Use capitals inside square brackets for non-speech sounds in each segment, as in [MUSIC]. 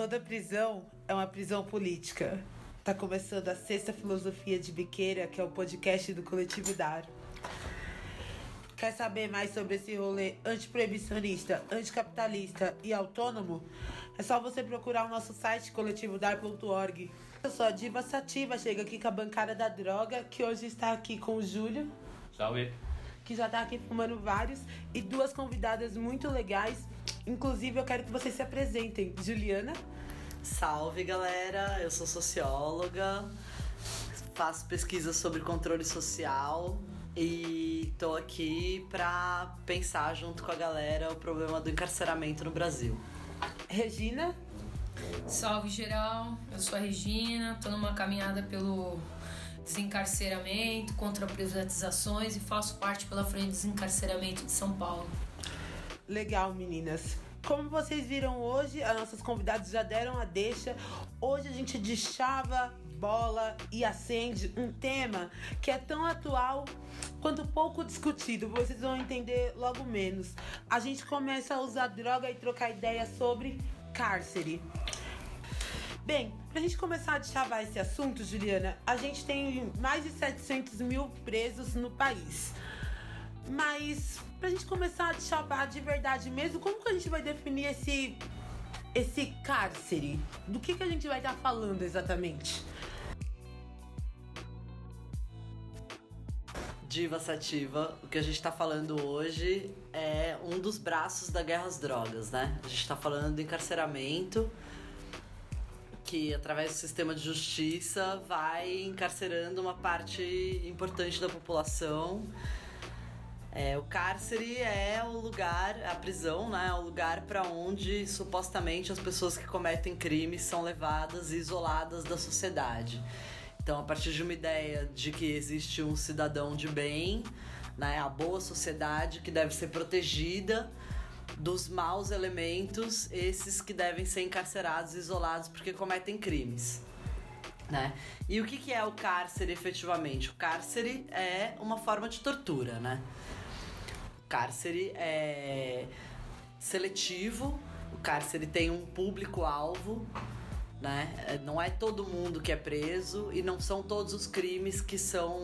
Toda prisão é uma prisão política. Tá começando a sexta filosofia de biqueira, que é o podcast do Coletivo Dar. Quer saber mais sobre esse rolê antiproibicionista, anticapitalista e autônomo? É só você procurar o nosso site coletivodar.org. Eu sou a Diva Sativa, chega aqui com a bancada da droga, que hoje está aqui com o Júlio. Salve. Que já tá aqui fumando vários. E duas convidadas muito legais. Inclusive, eu quero que vocês se apresentem. Juliana. Salve galera, eu sou socióloga, faço pesquisa sobre controle social e tô aqui pra pensar junto com a galera o problema do encarceramento no Brasil. Regina. Salve geral, eu sou a Regina, tô numa caminhada pelo desencarceramento, contra privatizações e faço parte pela Frente de Desencarceramento de São Paulo. Legal, meninas. Como vocês viram hoje, as nossas convidadas já deram a deixa. Hoje a gente deschava, bola e acende um tema que é tão atual quanto pouco discutido. Vocês vão entender logo menos. A gente começa a usar droga e trocar ideia sobre cárcere. Bem, pra gente começar a deschavar esse assunto, Juliana, a gente tem mais de 700 mil presos no país. Mas pra gente começar a chapar de verdade mesmo, como que a gente vai definir esse esse cárcere? Do que que a gente vai estar tá falando exatamente? Diva Sativa, o que a gente está falando hoje é um dos braços da guerra às drogas, né? A gente está falando do encarceramento, que através do sistema de justiça vai encarcerando uma parte importante da população é, o cárcere é o lugar, a prisão, né? É o lugar para onde supostamente as pessoas que cometem crimes são levadas e isoladas da sociedade. Então, a partir de uma ideia de que existe um cidadão de bem, né? A boa sociedade que deve ser protegida dos maus elementos, esses que devem ser encarcerados isolados porque cometem crimes. Né? E o que, que é o cárcere efetivamente? O cárcere é uma forma de tortura, né? Cárcere é seletivo, o cárcere tem um público-alvo, né? É, não é todo mundo que é preso e não são todos os crimes que são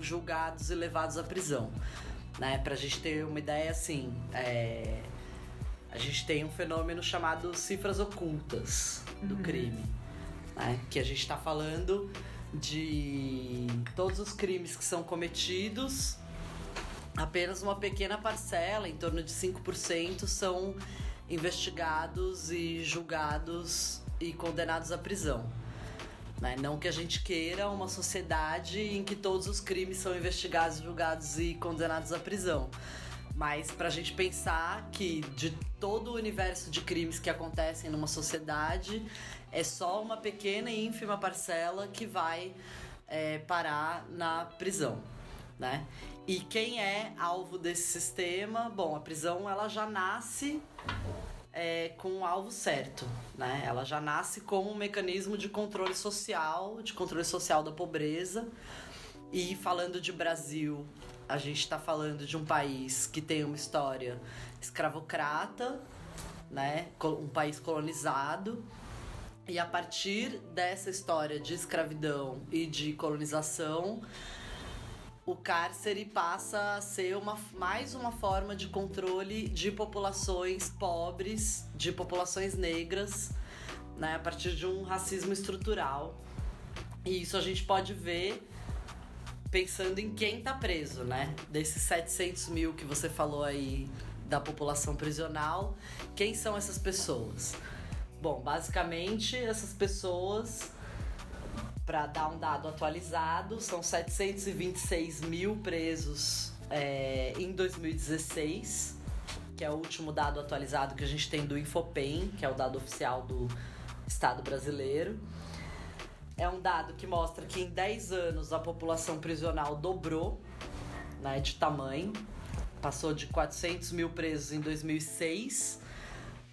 julgados e levados à prisão. Né? Pra gente ter uma ideia assim, é... a gente tem um fenômeno chamado cifras ocultas do uhum. crime. Né? Que a gente está falando de todos os crimes que são cometidos apenas uma pequena parcela, em torno de 5%, são investigados e julgados e condenados à prisão. Né? Não que a gente queira uma sociedade em que todos os crimes são investigados, julgados e condenados à prisão. Mas para a gente pensar que de todo o universo de crimes que acontecem numa sociedade, é só uma pequena e ínfima parcela que vai é, parar na prisão né? E quem é alvo desse sistema? Bom, a prisão ela já nasce é, com o alvo certo, né? Ela já nasce como um mecanismo de controle social, de controle social da pobreza. E falando de Brasil, a gente está falando de um país que tem uma história escravocrata, né? Um país colonizado. E a partir dessa história de escravidão e de colonização, o cárcere passa a ser uma, mais uma forma de controle de populações pobres, de populações negras, né, a partir de um racismo estrutural. E isso a gente pode ver pensando em quem está preso, né? Desses 700 mil que você falou aí da população prisional, quem são essas pessoas? Bom, basicamente essas pessoas para dar um dado atualizado, são 726 mil presos é, em 2016, que é o último dado atualizado que a gente tem do Infopem, que é o dado oficial do Estado brasileiro. É um dado que mostra que em 10 anos a população prisional dobrou né, de tamanho. Passou de 400 mil presos em 2006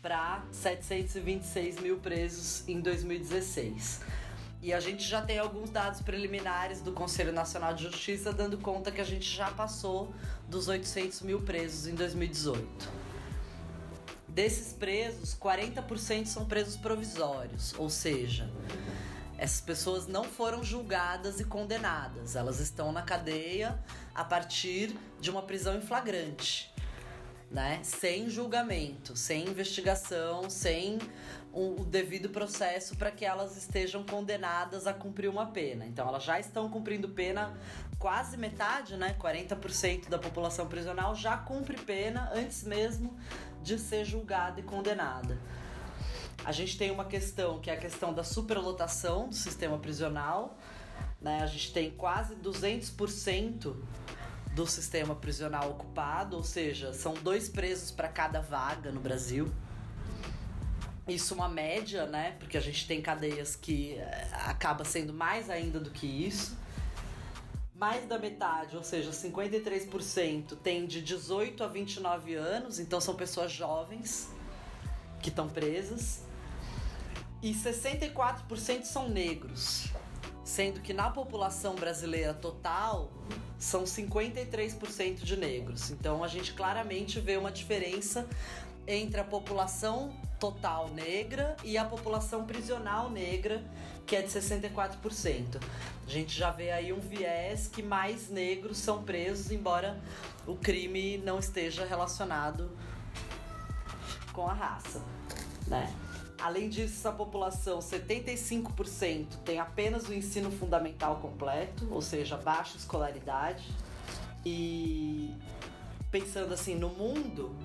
para 726 mil presos em 2016. E a gente já tem alguns dados preliminares do Conselho Nacional de Justiça dando conta que a gente já passou dos 800 mil presos em 2018. Desses presos, 40% são presos provisórios, ou seja, essas pessoas não foram julgadas e condenadas, elas estão na cadeia a partir de uma prisão em flagrante. Né? Sem julgamento, sem investigação, sem o, devido processo para que elas estejam condenadas a cumprir uma pena. Então elas já estão cumprindo pena, quase metade, né? 40% da população prisional já cumpre pena antes mesmo de ser julgada e condenada. A gente tem uma questão que é a questão da superlotação do sistema prisional. Né? A gente tem quase 200% do sistema prisional ocupado, ou seja, são dois presos para cada vaga no Brasil. Isso uma média, né? Porque a gente tem cadeias que eh, acaba sendo mais ainda do que isso. Mais da metade, ou seja, 53% tem de 18 a 29 anos, então são pessoas jovens que estão presas. E 64% são negros, sendo que na população brasileira total são 53% de negros. Então a gente claramente vê uma diferença entre a população total negra e a população prisional negra, que é de 64%. A gente já vê aí um viés que mais negros são presos, embora o crime não esteja relacionado com a raça, né? Além disso, essa população, 75% tem apenas o ensino fundamental completo, ou seja, baixa escolaridade. E pensando assim no mundo,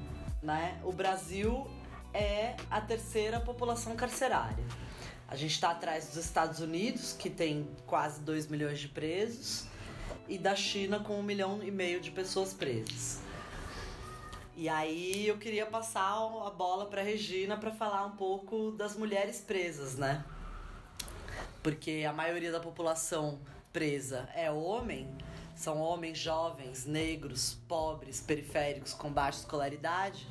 né? O Brasil é a terceira população carcerária. A gente está atrás dos Estados Unidos, que tem quase 2 milhões de presos, e da China, com um milhão e meio de pessoas presas. E aí eu queria passar a bola para Regina para falar um pouco das mulheres presas, né? Porque a maioria da população presa é homem, são homens jovens, negros, pobres, periféricos com baixa escolaridade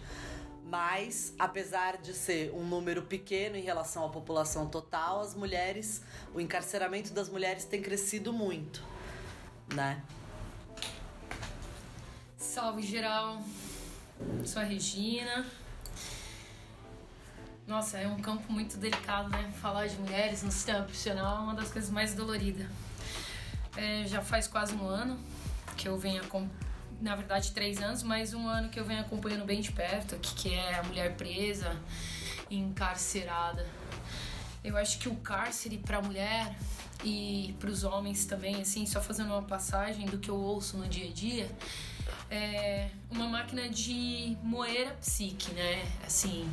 mas apesar de ser um número pequeno em relação à população total, as mulheres, o encarceramento das mulheres tem crescido muito, né? Salve geral, sou a Regina. Nossa, é um campo muito delicado, né? Falar de mulheres no sistema profissional é uma das coisas mais doloridas. É, já faz quase um ano que eu venho na verdade, três anos, mas um ano que eu venho acompanhando bem de perto, que, que é a mulher presa, encarcerada. Eu acho que o cárcere para a mulher e para os homens também, assim, só fazendo uma passagem do que eu ouço no dia a dia, é uma máquina de moer a psique, né? Assim,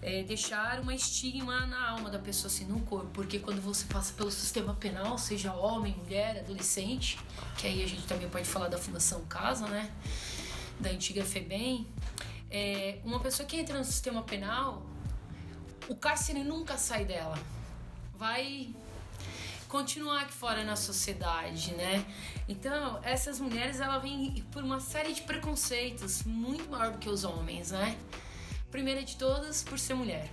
é, deixar uma estigma na alma da pessoa, assim, no corpo. Porque quando você passa pelo sistema penal, seja homem, mulher, adolescente, que aí a gente também pode falar da Fundação Casa, né? Da antiga FEBEM. É, uma pessoa que entra no sistema penal, o cárcere nunca sai dela. Vai continuar aqui fora na sociedade, né? Então, essas mulheres, ela vêm por uma série de preconceitos muito maior do que os homens, né? Primeira de todas, por ser mulher.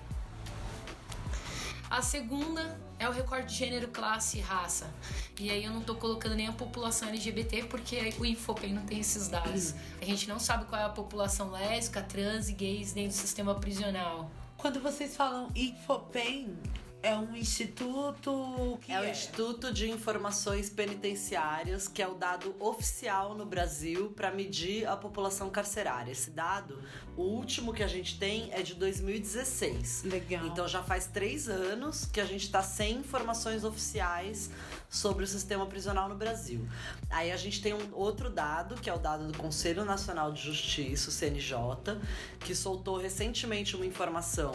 A segunda é o recorte de gênero, classe e raça. E aí eu não tô colocando nem a população LGBT porque o Infopem não tem esses dados. A gente não sabe qual é a população lésbica, trans e gays dentro do sistema prisional. Quando vocês falam Infopem, é um instituto que é, é o Instituto de Informações Penitenciárias, que é o dado oficial no Brasil para medir a população carcerária. Esse dado, o último que a gente tem é de 2016. Legal. Então já faz três anos que a gente está sem informações oficiais sobre o sistema prisional no Brasil. Aí a gente tem um outro dado, que é o dado do Conselho Nacional de Justiça, o CNJ, que soltou recentemente uma informação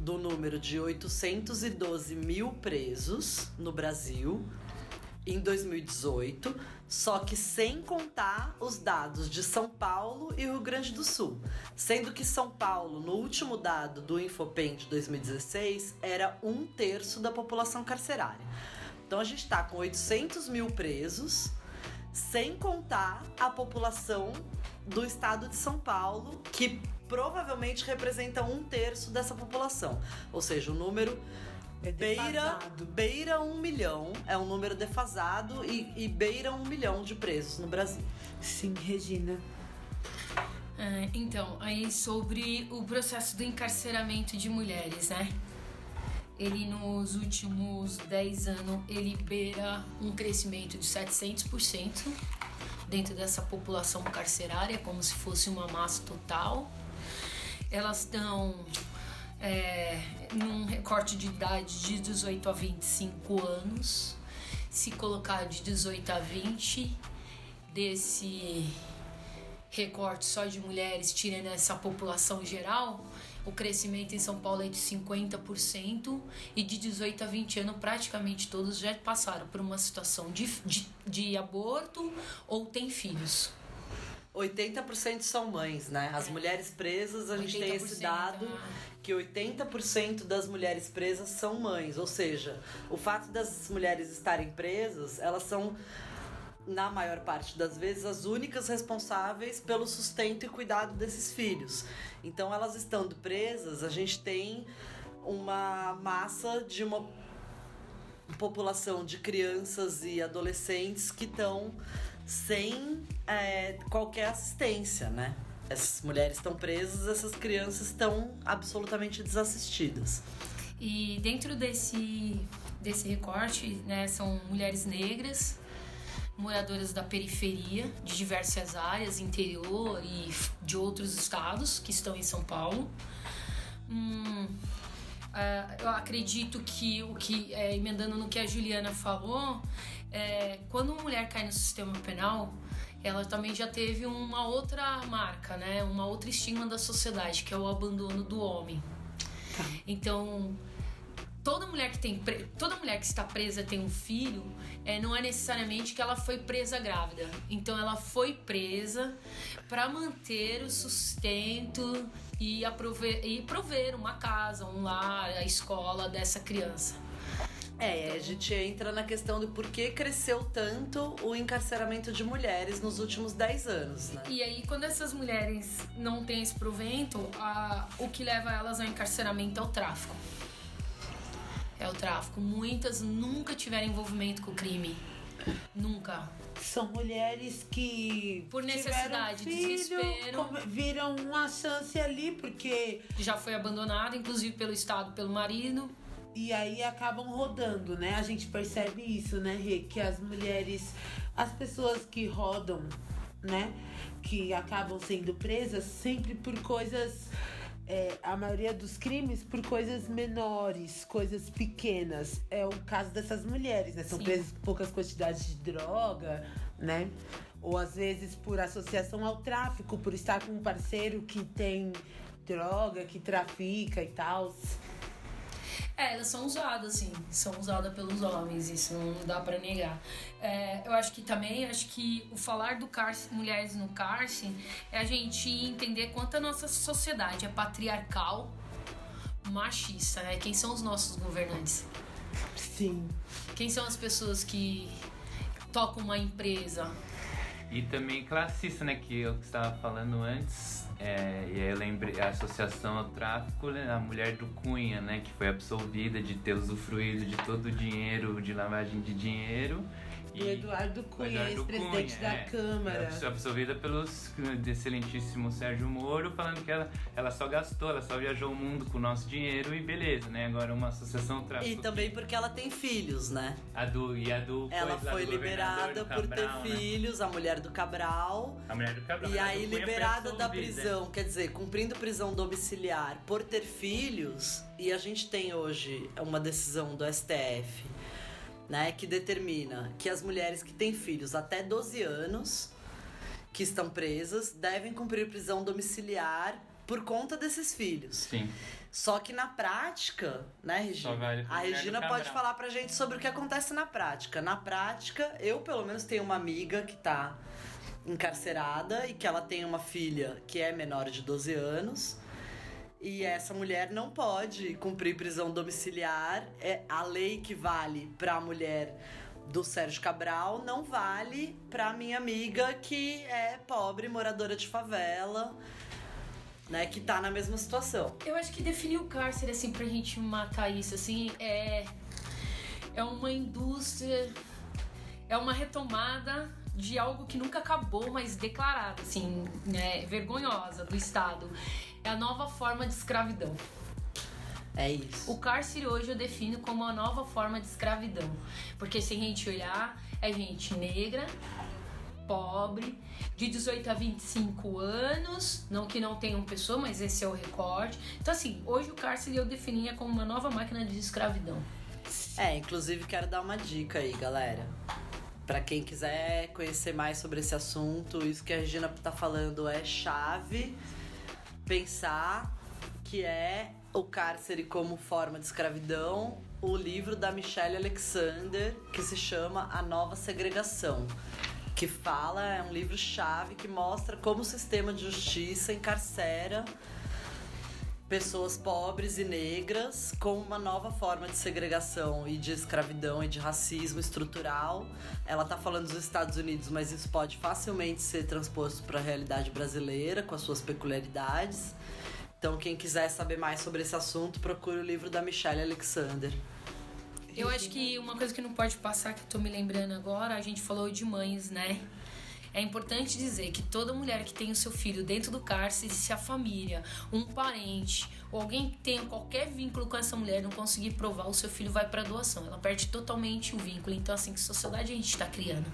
do número de 812 mil presos no Brasil em 2018, só que sem contar os dados de São Paulo e Rio Grande do Sul. Sendo que São Paulo, no último dado do Infopen de 2016, era um terço da população carcerária. Então a gente está com 800 mil presos, sem contar a população do estado de São Paulo, que provavelmente representa um terço dessa população. Ou seja, o número é beira, beira um milhão, é um número defasado e, e beira um milhão de presos no Brasil. Sim, Regina. É, então, aí sobre o processo do encarceramento de mulheres, né? Ele nos últimos 10 anos, ele beira um crescimento de 700% dentro dessa população carcerária, como se fosse uma massa total. Elas estão é, num recorte de idade de 18 a 25 anos. Se colocar de 18 a 20, desse recorte só de mulheres, tirando essa população geral, o crescimento em São Paulo é de 50% e de 18 a 20 anos praticamente todos já passaram por uma situação de, de, de aborto ou têm filhos. 80% são mães, né? As mulheres presas, a gente tem esse dado que 80% das mulheres presas são mães, ou seja, o fato das mulheres estarem presas, elas são na maior parte das vezes, as únicas responsáveis pelo sustento e cuidado desses filhos. Então, elas estando presas, a gente tem uma massa de uma população de crianças e adolescentes que estão sem é, qualquer assistência, né? Essas mulheres estão presas, essas crianças estão absolutamente desassistidas. E dentro desse, desse recorte, né, são mulheres negras, moradoras da periferia, de diversas áreas, interior e de outros estados que estão em São Paulo. Hum, uh, eu acredito que o que, é, emendando no que a Juliana falou, é, quando uma mulher cai no sistema penal, ela também já teve uma outra marca, né? Uma outra estigma da sociedade, que é o abandono do homem. Tá. Então, toda mulher que tem toda mulher que está presa tem um filho é, não é necessariamente que ela foi presa grávida então ela foi presa para manter o sustento e, aprover, e prover uma casa um lar a escola dessa criança é, então... a gente entra na questão do por que cresceu tanto o encarceramento de mulheres nos últimos 10 anos, né? E aí, quando essas mulheres não têm esse provento, a, o que leva elas ao encarceramento é o tráfico é o tráfico. Muitas nunca tiveram envolvimento com o crime. Nunca. São mulheres que. Por necessidade, filho, desespero. Viram uma chance ali, porque. Já foi abandonada, inclusive pelo Estado, pelo marido. E aí acabam rodando, né? A gente percebe isso, né, Rê? Que as mulheres. As pessoas que rodam, né? Que acabam sendo presas sempre por coisas é, a maioria dos crimes por coisas menores, coisas pequenas. É o caso dessas mulheres, né? São Sim. presas por poucas quantidades de droga, né? Ou às vezes por associação ao tráfico, por estar com um parceiro que tem droga, que trafica e tal. É, elas são usadas, sim. São usadas pelos homens, isso não dá para negar. É, eu acho que também, acho que o falar do cárcere, mulheres no cárcere é a gente entender quanto a nossa sociedade é patriarcal, machista, né? Quem são os nossos governantes? Sim. Quem são as pessoas que tocam uma empresa? E também classista, né? Que eu estava falando antes é, e aí eu lembrei a associação ao tráfico, né, a mulher do Cunha, né, que foi absolvida de ter usufruído de todo o dinheiro de lavagem de dinheiro do Eduardo Cunha, ex-presidente da é, Câmara. Absolvida pelo excelentíssimo Sérgio Moro, falando que ela, ela só gastou, ela só viajou o mundo com o nosso dinheiro e beleza, né? Agora uma associação tráfico. E também porque ela tem filhos, né? A do, e a do. Ela foi, foi liberada por ter né? filhos, a mulher do Cabral. A mulher do Cabral. E aí liberada da prisão, quer dizer, cumprindo prisão domiciliar por ter filhos. E a gente tem hoje uma decisão do STF né, que determina que as mulheres que têm filhos até 12 anos que estão presas devem cumprir prisão domiciliar por conta desses filhos. Sim. Só que na prática, né, Regina? A Regina pode falar pra gente sobre o que acontece na prática. Na prática, eu pelo menos tenho uma amiga que tá encarcerada e que ela tem uma filha que é menor de 12 anos. E essa mulher não pode cumprir prisão domiciliar. É a lei que vale para a mulher do Sérgio Cabral não vale para minha amiga que é pobre, moradora de favela, né, que tá na mesma situação. Eu acho que definir o cárcere assim pra gente matar isso assim é é uma indústria é uma retomada de algo que nunca acabou, mas declarada, assim, né, vergonhosa do Estado. É a nova forma de escravidão. É isso. O cárcere hoje eu defino como uma nova forma de escravidão. Porque se a gente olhar, é gente negra, pobre, de 18 a 25 anos, não que não tenham pessoa, mas esse é o recorde. Então assim, hoje o cárcere eu definia como uma nova máquina de escravidão. É, inclusive quero dar uma dica aí, galera. Pra quem quiser conhecer mais sobre esse assunto, isso que a Regina tá falando é chave pensar que é o cárcere como forma de escravidão, o livro da Michelle Alexander, que se chama A Nova Segregação. Que fala, é um livro chave que mostra como o sistema de justiça encarcera pessoas pobres e negras com uma nova forma de segregação e de escravidão e de racismo estrutural. Ela tá falando dos Estados Unidos, mas isso pode facilmente ser transposto para a realidade brasileira com as suas peculiaridades. Então, quem quiser saber mais sobre esse assunto, procure o livro da Michelle Alexander. Eu acho que uma coisa que não pode passar, que eu tô me lembrando agora, a gente falou de mães, né? É importante dizer que toda mulher que tem o seu filho dentro do cárcere, se a família, um parente ou alguém que tenha qualquer vínculo com essa mulher não conseguir provar, o seu filho vai para doação. Ela perde totalmente o vínculo. Então, assim, que sociedade a gente está criando?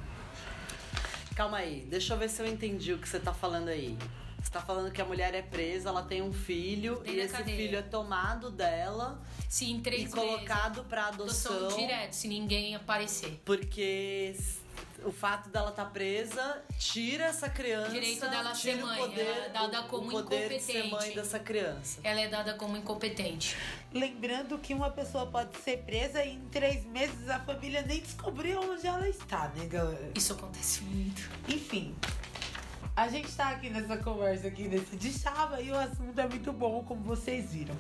Calma aí, deixa eu ver se eu entendi o que você tá falando aí. Você tá falando que a mulher é presa, ela tem um filho Tem e esse cadeia. filho é tomado dela Se em três e colocado pra adoção adoção. direto, se ninguém aparecer. Porque o fato dela estar presa tira essa criança. Direito dela ser mãe, o poder, ela é dada como o poder de ser mãe incompetente. dessa criança. Ela é dada como incompetente. Lembrando que uma pessoa pode ser presa e em três meses a família nem descobriu onde ela está, né, galera? Isso acontece muito. Enfim, a gente tá aqui nessa conversa aqui nesse de chava e o assunto é muito bom, como vocês viram.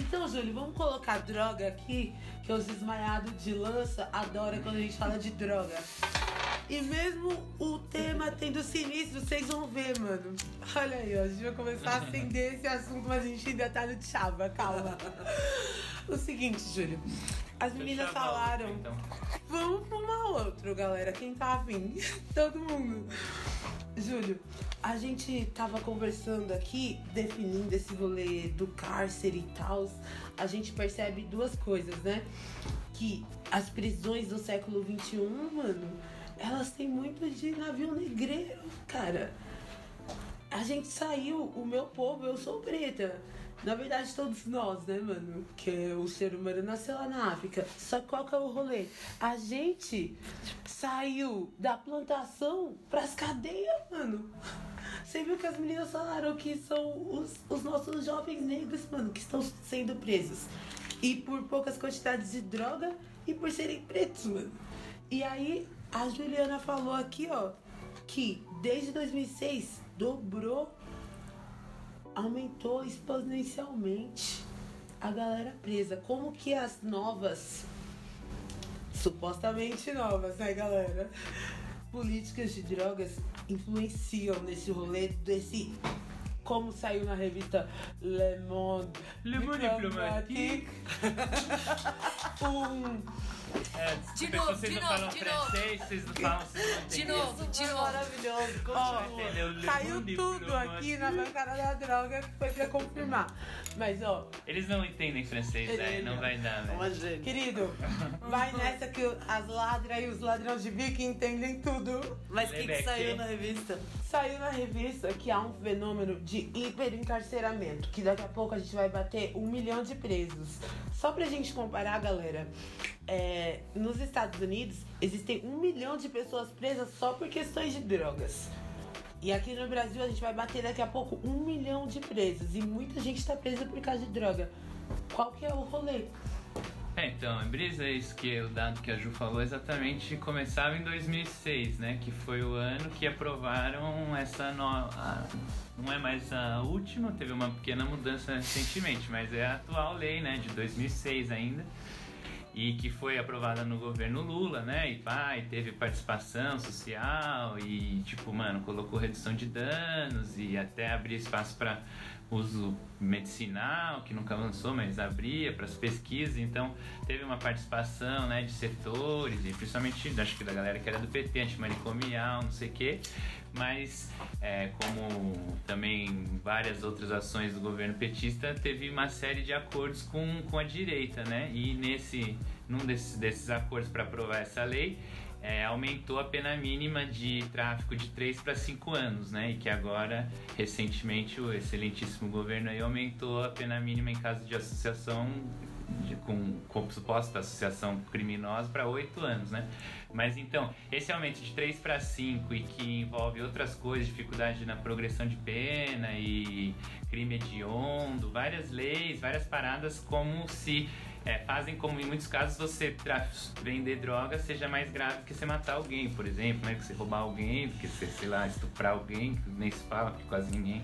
Então, Júlio, vamos colocar droga aqui, que os desmaiados de lança adoram quando a gente fala de droga. E mesmo o tema tendo sinistro, vocês vão ver, mano. Olha aí, ó, a gente vai começar a acender esse assunto, mas a gente ainda tá no chava, calma. O seguinte, Júlio. As meninas falaram. outro, Então. Vamos fumar outro, galera. Quem tá afim? [LAUGHS] Todo mundo. Júlio, a gente tava conversando aqui, definindo esse rolê do cárcere e tal. A gente percebe duas coisas, né? Que as prisões do século XXI, mano, elas têm muito de navio negreiro, cara. A gente saiu, o meu povo, eu sou preta. Na verdade, todos nós, né, mano? Que o ser humano nasceu lá na África. Só que qual que é o rolê? A gente saiu da plantação pras cadeias, mano. Você viu que as meninas falaram que são os, os nossos jovens negros, mano, que estão sendo presos. E por poucas quantidades de droga e por serem pretos, mano. E aí, a Juliana falou aqui, ó, que desde 2006 dobrou, aumentou exponencialmente a galera presa. Como que as novas, supostamente novas, né, galera? Políticas de drogas influenciam nesse rolê desse. Como saiu na revista Le Monde Le Monde Diplomatique, [LAUGHS] um É, De desculpa, novo, vocês de não novo, falam de novo. francês, vocês não falam, vocês não De novo, de novo. Maravilhoso, Ó, continua. Le Saiu tudo aqui na bancada da droga que foi pra confirmar. Mas ó, Eles não entendem francês, aí não vai dar, velho. querido, vai nessa que as ladras e os ladrões de bico entendem tudo. Mas o que, que saiu na revista? Saiu na revista que há um fenômeno de hiperencarceramento, que daqui a pouco a gente vai bater um milhão de presos. Só pra gente comparar, galera, é, nos Estados Unidos existem um milhão de pessoas presas só por questões de drogas. E aqui no Brasil a gente vai bater daqui a pouco um milhão de presos. E muita gente tá presa por causa de droga. Qual que é o rolê? É, então, a brisa é isso que o dado que a Ju falou exatamente começava em 2006, né? Que foi o ano que aprovaram essa nova. Não é mais a última, teve uma pequena mudança recentemente, mas é a atual lei, né? De 2006 ainda. E que foi aprovada no governo Lula, né? E e teve participação social e, tipo, mano, colocou redução de danos e até abrir espaço para uso medicinal, que nunca lançou, mas abria para as pesquisas, então teve uma participação né, de setores, e principalmente acho que da galera que era do PT, antimanicomial, não sei o quê, mas é, como também várias outras ações do governo petista, teve uma série de acordos com, com a direita, né? E nesse, num desses, desses acordos para aprovar essa lei, é, aumentou a pena mínima de tráfico de 3 para 5 anos, né? E que agora, recentemente, o excelentíssimo governo aí aumentou a pena mínima em caso de associação de, com, com suposta associação criminosa para 8 anos, né? Mas então, esse aumento de 3 para 5 e que envolve outras coisas, dificuldade na progressão de pena e crime hediondo, várias leis, várias paradas, como se é, fazem como em muitos casos você vender droga seja mais grave que você matar alguém, por exemplo, né? Que você roubar alguém, que você, sei lá, estuprar alguém, que nem se fala, porque quase ninguém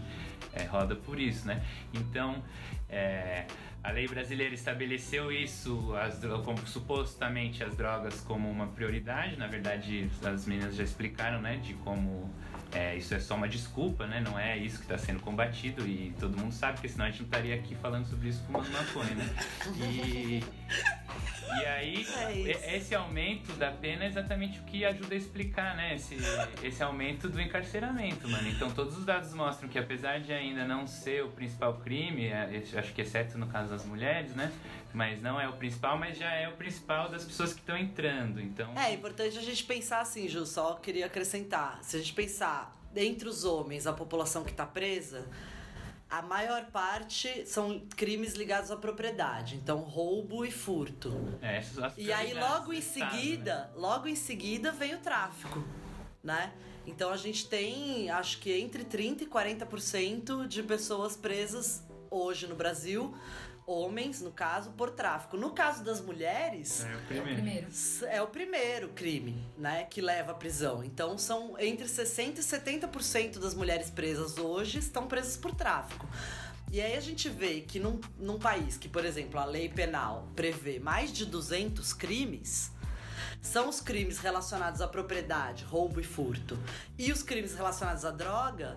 é, roda por isso, né? Então, é, a lei brasileira estabeleceu isso, as, como supostamente as drogas como uma prioridade. Na verdade, as meninas já explicaram, né, de como é, isso é só uma desculpa, né? Não é isso que está sendo combatido e todo mundo sabe, porque senão a gente não estaria aqui falando sobre isso fumando maconha, né? E, e aí, é esse aumento da pena é exatamente o que ajuda a explicar, né? Esse, esse aumento do encarceramento, mano. Então, todos os dados mostram que, apesar de ainda não ser o principal crime, é, acho que exceto no caso das mulheres, né? Mas não é o principal, mas já é o principal das pessoas que estão entrando. Então. É importante a gente pensar assim, Ju. Só queria acrescentar. Se a gente pensar entre os homens, a população que está presa a maior parte são crimes ligados à propriedade, então roubo e furto. É, e aí logo em seguida, né? logo em seguida vem o tráfico, né? Então a gente tem, acho que entre 30 e 40% de pessoas presas hoje no Brasil homens, no caso, por tráfico. No caso das mulheres, é o primeiro. É o primeiro crime, né, que leva à prisão. Então são entre 60 e 70% das mulheres presas hoje estão presas por tráfico. E aí a gente vê que num, num país que, por exemplo, a lei penal prevê mais de 200 crimes, são os crimes relacionados à propriedade, roubo e furto, e os crimes relacionados à droga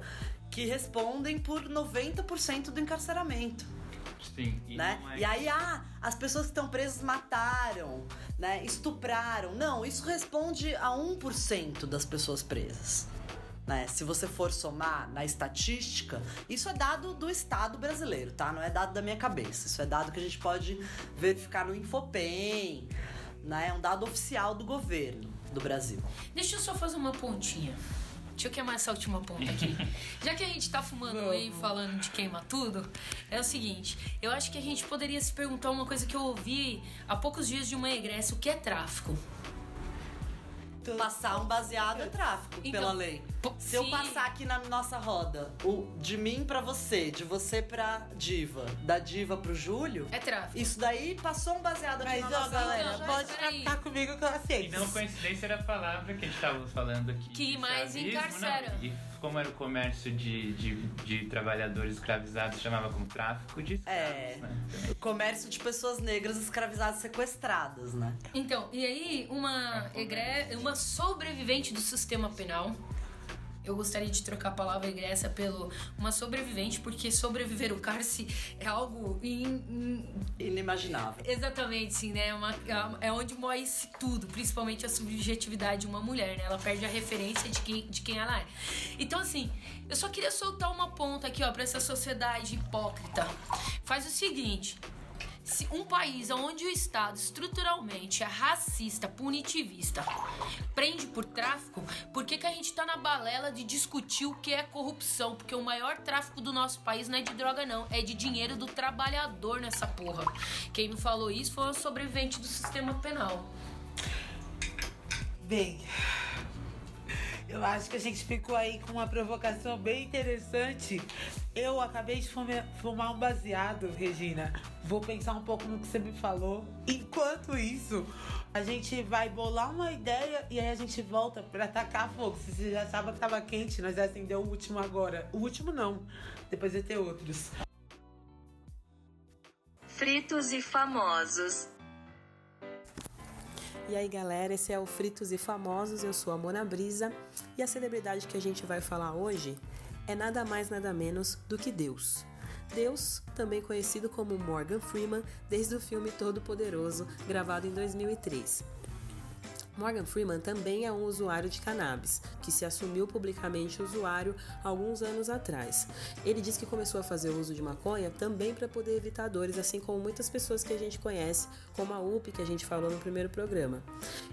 que respondem por 90% do encarceramento. Sim. E, né? É... e aí, ah, as pessoas que estão presas mataram, né? Estupraram. Não, isso responde a 1% das pessoas presas. Né? Se você for somar na estatística, isso é dado do Estado brasileiro, tá? Não é dado da minha cabeça. Isso é dado que a gente pode verificar no Infopem, né? É um dado oficial do governo do Brasil. Deixa eu só fazer uma pontinha. Deixa eu queimar essa última ponta aqui. [LAUGHS] Já que a gente tá fumando aí falando de queima tudo, é o seguinte: eu acho que a gente poderia se perguntar uma coisa que eu ouvi há poucos dias de uma egressa: o que é tráfico? Passar um baseado é tráfico então, pela lei. Se eu passar aqui na nossa roda o de mim para você, de você pra diva, da diva pro Júlio. É tráfico. Isso daí passou um baseado aqui Mas, na nossa galera, então, pode captar comigo que eu aceito. E não coincidência era a palavra que a gente tava falando aqui. Que mais encarcera. E como era o comércio de, de, de trabalhadores escravizados, chamava como tráfico de escravos, é, né? O comércio de pessoas negras escravizadas sequestradas, né? Então, e aí uma, egre... uma sobrevivente do sistema penal eu gostaria de trocar a palavra egressa pelo uma sobrevivente, porque sobreviver o cárcere é algo in, in... inimaginável. Exatamente, sim, né? É, uma, é onde morre tudo, principalmente a subjetividade de uma mulher, né? Ela perde a referência de quem, de quem ela é. Então, assim, eu só queria soltar uma ponta aqui, ó, pra essa sociedade hipócrita. Faz o seguinte se um país onde o Estado estruturalmente é racista, punitivista, prende por tráfico, por que, que a gente tá na balela de discutir o que é corrupção? Porque o maior tráfico do nosso país não é de droga, não, é de dinheiro do trabalhador nessa porra. Quem me falou isso foi um sobrevivente do sistema penal. Bem, eu acho que a gente ficou aí com uma provocação bem interessante. Eu acabei de fumar um baseado, Regina. Vou pensar um pouco no que você me falou. Enquanto isso, a gente vai bolar uma ideia e aí a gente volta para atacar fogo. Se você já achava que tava quente, nós acendeu o último agora. O último não. Depois vai ter outros. Fritos e famosos. E aí galera, esse é o Fritos e Famosos, eu sou a Mona Brisa e a celebridade que a gente vai falar hoje é nada mais nada menos do que Deus. Deus, também conhecido como Morgan Freeman, desde o filme Todo Poderoso, gravado em 2003. Morgan Freeman também é um usuário de cannabis, que se assumiu publicamente usuário alguns anos atrás. Ele diz que começou a fazer uso de maconha também para poder evitar dores, assim como muitas pessoas que a gente conhece, como a UP que a gente falou no primeiro programa.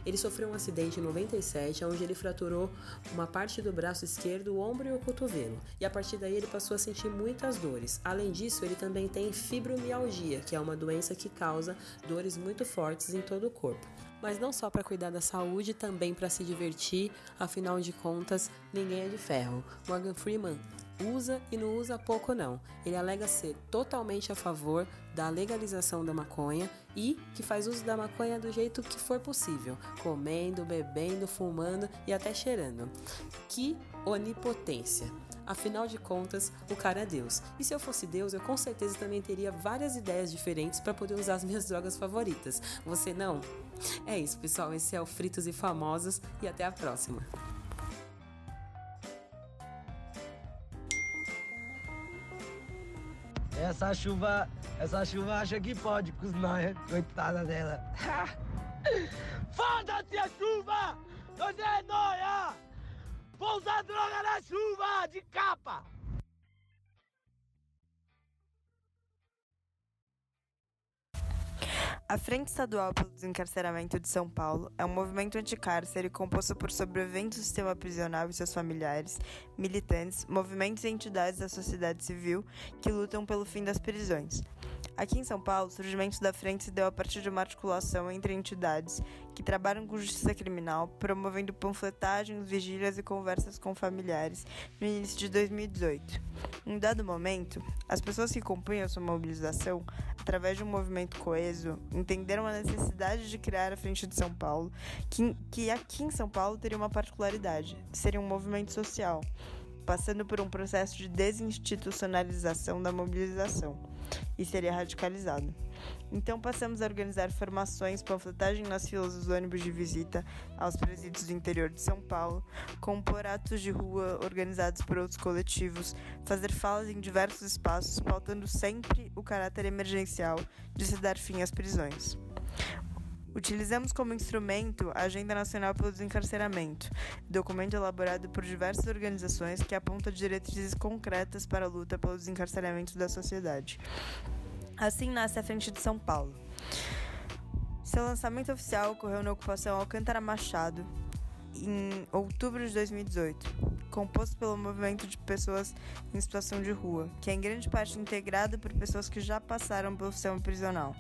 Ele sofreu um acidente em 97, onde ele fraturou uma parte do braço esquerdo, o ombro e o cotovelo. E a partir daí ele passou a sentir muitas dores. Além disso, ele também tem fibromialgia, que é uma doença que causa dores muito fortes em todo o corpo mas não só para cuidar da saúde, também para se divertir, afinal de contas, ninguém é de ferro. Morgan Freeman usa e não usa pouco não. Ele alega ser totalmente a favor da legalização da maconha e que faz uso da maconha do jeito que for possível, comendo, bebendo, fumando e até cheirando. Que onipotência! Afinal de contas, o cara é Deus. E se eu fosse Deus, eu com certeza também teria várias ideias diferentes para poder usar as minhas [LAUGHS] drogas favoritas. Você não? É isso, pessoal. Esse é o Fritos e Famosos e até a próxima. Essa chuva, essa chuva acha que pode nóia, coitada dela. [LAUGHS] Foda-se a chuva! Você é nóia! Vou usar droga na chuva, de capa! A Frente Estadual pelo Desencarceramento de São Paulo é um movimento anticárcere composto por sobreviventes do sistema prisional e seus familiares, militantes, movimentos e entidades da sociedade civil que lutam pelo fim das prisões. Aqui em São Paulo, o surgimento da frente se deu a partir de uma articulação entre entidades que trabalham com justiça criminal, promovendo panfletagens, vigílias e conversas com familiares no início de 2018. Em dado momento, as pessoas que compunham sua mobilização, através de um movimento coeso, entenderam a necessidade de criar a Frente de São Paulo, que, que aqui em São Paulo teria uma particularidade: seria um movimento social passando por um processo de desinstitucionalização da mobilização e seria radicalizado. Então passamos a organizar formações, panfletagem nas filas dos ônibus de visita aos presídios do interior de São Paulo, compor atos de rua organizados por outros coletivos, fazer falas em diversos espaços, pautando sempre o caráter emergencial de se dar fim às prisões. Utilizamos como instrumento a Agenda Nacional pelo Desencarceramento, documento elaborado por diversas organizações que aponta diretrizes concretas para a luta pelo desencarceramento da sociedade. Assim nasce a Frente de São Paulo. Seu lançamento oficial ocorreu na ocupação Alcântara Machado, em outubro de 2018, composto pelo movimento de pessoas em situação de rua, que é em grande parte integrado por pessoas que já passaram pelo sistema prisional.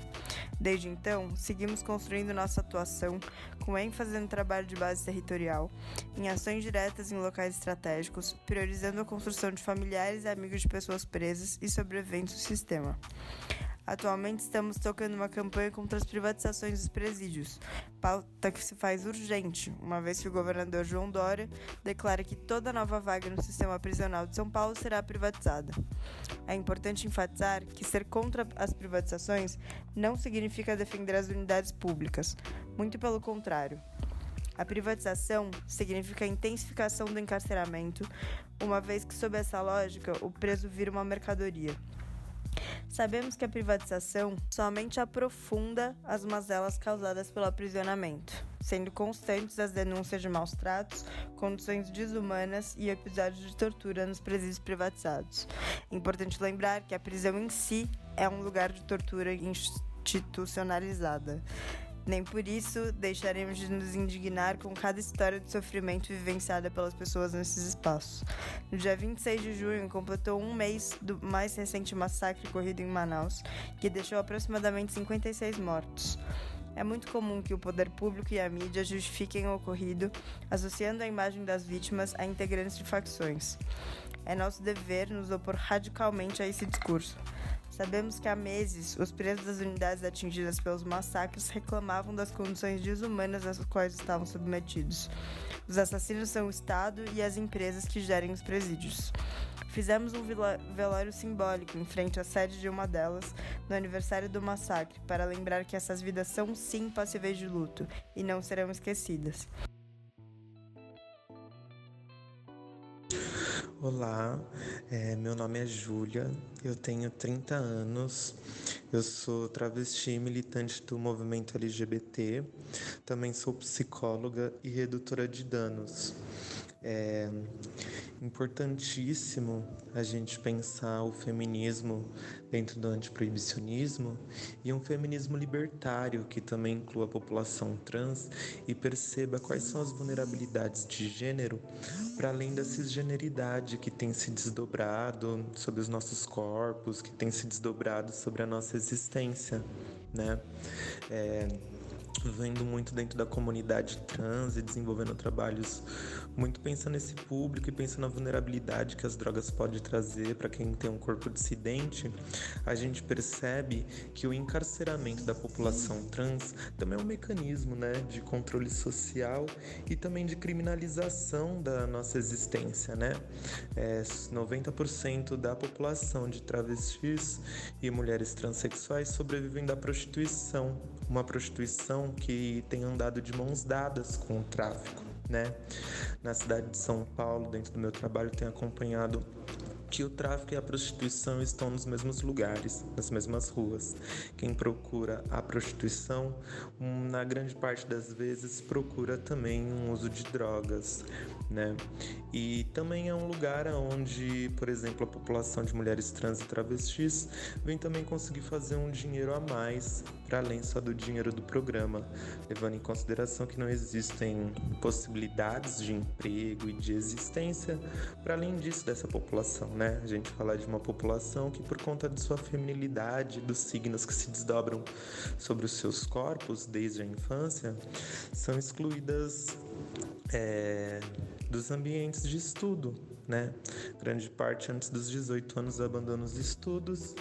Desde então, seguimos construindo nossa atuação com ênfase no trabalho de base territorial, em ações diretas em locais estratégicos, priorizando a construção de familiares e amigos de pessoas presas e sobreviventes do sistema. Atualmente estamos tocando uma campanha contra as privatizações dos presídios, pauta que se faz urgente, uma vez que o governador João Dória declara que toda nova vaga no sistema prisional de São Paulo será privatizada. É importante enfatizar que ser contra as privatizações não significa defender as unidades públicas, muito pelo contrário. A privatização significa a intensificação do encarceramento, uma vez que, sob essa lógica, o preso vira uma mercadoria. Sabemos que a privatização somente aprofunda as mazelas causadas pelo aprisionamento, sendo constantes as denúncias de maus tratos, condições desumanas e episódios de tortura nos presídios privatizados. Importante lembrar que a prisão em si é um lugar de tortura institucionalizada. Nem por isso deixaremos de nos indignar com cada história de sofrimento vivenciada pelas pessoas nesses espaços. No dia 26 de junho, completou um mês do mais recente massacre ocorrido em Manaus, que deixou aproximadamente 56 mortos. É muito comum que o poder público e a mídia justifiquem o ocorrido, associando a imagem das vítimas a integrantes de facções. É nosso dever nos opor radicalmente a esse discurso. Sabemos que há meses os presos das unidades atingidas pelos massacres reclamavam das condições desumanas às quais estavam submetidos. Os assassinos são o Estado e as empresas que gerem os presídios. Fizemos um velório simbólico em frente à sede de uma delas no aniversário do massacre para lembrar que essas vidas são sim passíveis de luto e não serão esquecidas. Olá, é, meu nome é Júlia, eu tenho 30 anos, eu sou travesti militante do movimento LGBT, também sou psicóloga e redutora de danos. É importantíssimo a gente pensar o feminismo dentro do antiproibicionismo e um feminismo libertário que também inclua a população trans e perceba quais são as vulnerabilidades de gênero para além da cisgeneridade que tem se desdobrado sobre os nossos corpos, que tem se desdobrado sobre a nossa existência, né? É, vendo muito dentro da comunidade trans e desenvolvendo trabalhos muito pensando nesse público e pensando na vulnerabilidade que as drogas podem trazer para quem tem um corpo dissidente, a gente percebe que o encarceramento da população trans também é um mecanismo né, de controle social e também de criminalização da nossa existência. Né? É, 90% da população de travestis e mulheres transexuais sobrevivem da prostituição, uma prostituição que tem andado de mãos dadas com o tráfico né? Na cidade de São Paulo, dentro do meu trabalho, tenho acompanhado que o tráfico e a prostituição estão nos mesmos lugares, nas mesmas ruas. Quem procura a prostituição, na grande parte das vezes, procura também um uso de drogas, né? E também é um lugar onde, por exemplo, a população de mulheres trans e travestis vem também conseguir fazer um dinheiro a mais para além só do dinheiro do programa, levando em consideração que não existem possibilidades de emprego e de existência para além disso dessa população, né? A gente falar de uma população que por conta de sua feminilidade, dos signos que se desdobram sobre os seus corpos desde a infância, são excluídas é, dos ambientes de estudo, né? Grande parte antes dos 18 anos abandona os estudos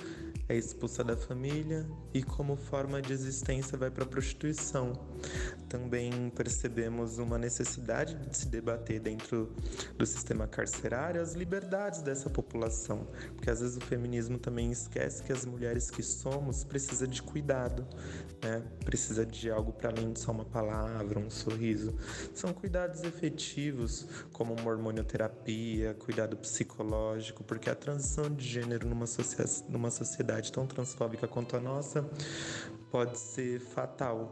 é expulsa da família e, como forma de existência, vai para a prostituição. Também percebemos uma necessidade de se debater dentro do sistema carcerário as liberdades dessa população, porque às vezes o feminismo também esquece que as mulheres que somos precisa de cuidado, né? Precisa de algo para além de só uma palavra, um sorriso. São cuidados efetivos, como uma hormonioterapia, cuidado psicológico, porque a transição de gênero numa, numa sociedade tão transfóbica quanto a nossa pode ser fatal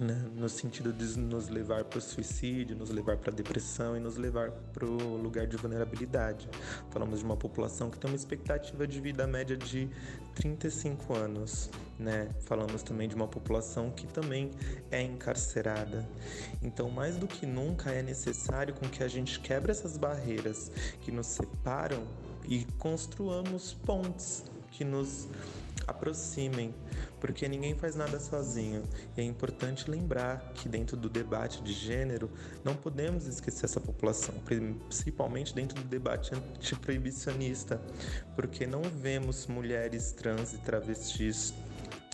né? no sentido de nos levar para o suicídio, nos levar para a depressão e nos levar para o lugar de vulnerabilidade. Falamos de uma população que tem uma expectativa de vida média de 35 anos, né? Falamos também de uma população que também é encarcerada. Então, mais do que nunca é necessário com que a gente quebre essas barreiras que nos separam e construamos pontes que nos aproximem, porque ninguém faz nada sozinho. E é importante lembrar que dentro do debate de gênero não podemos esquecer essa população, principalmente dentro do debate antiproibicionista, porque não vemos mulheres trans e travestis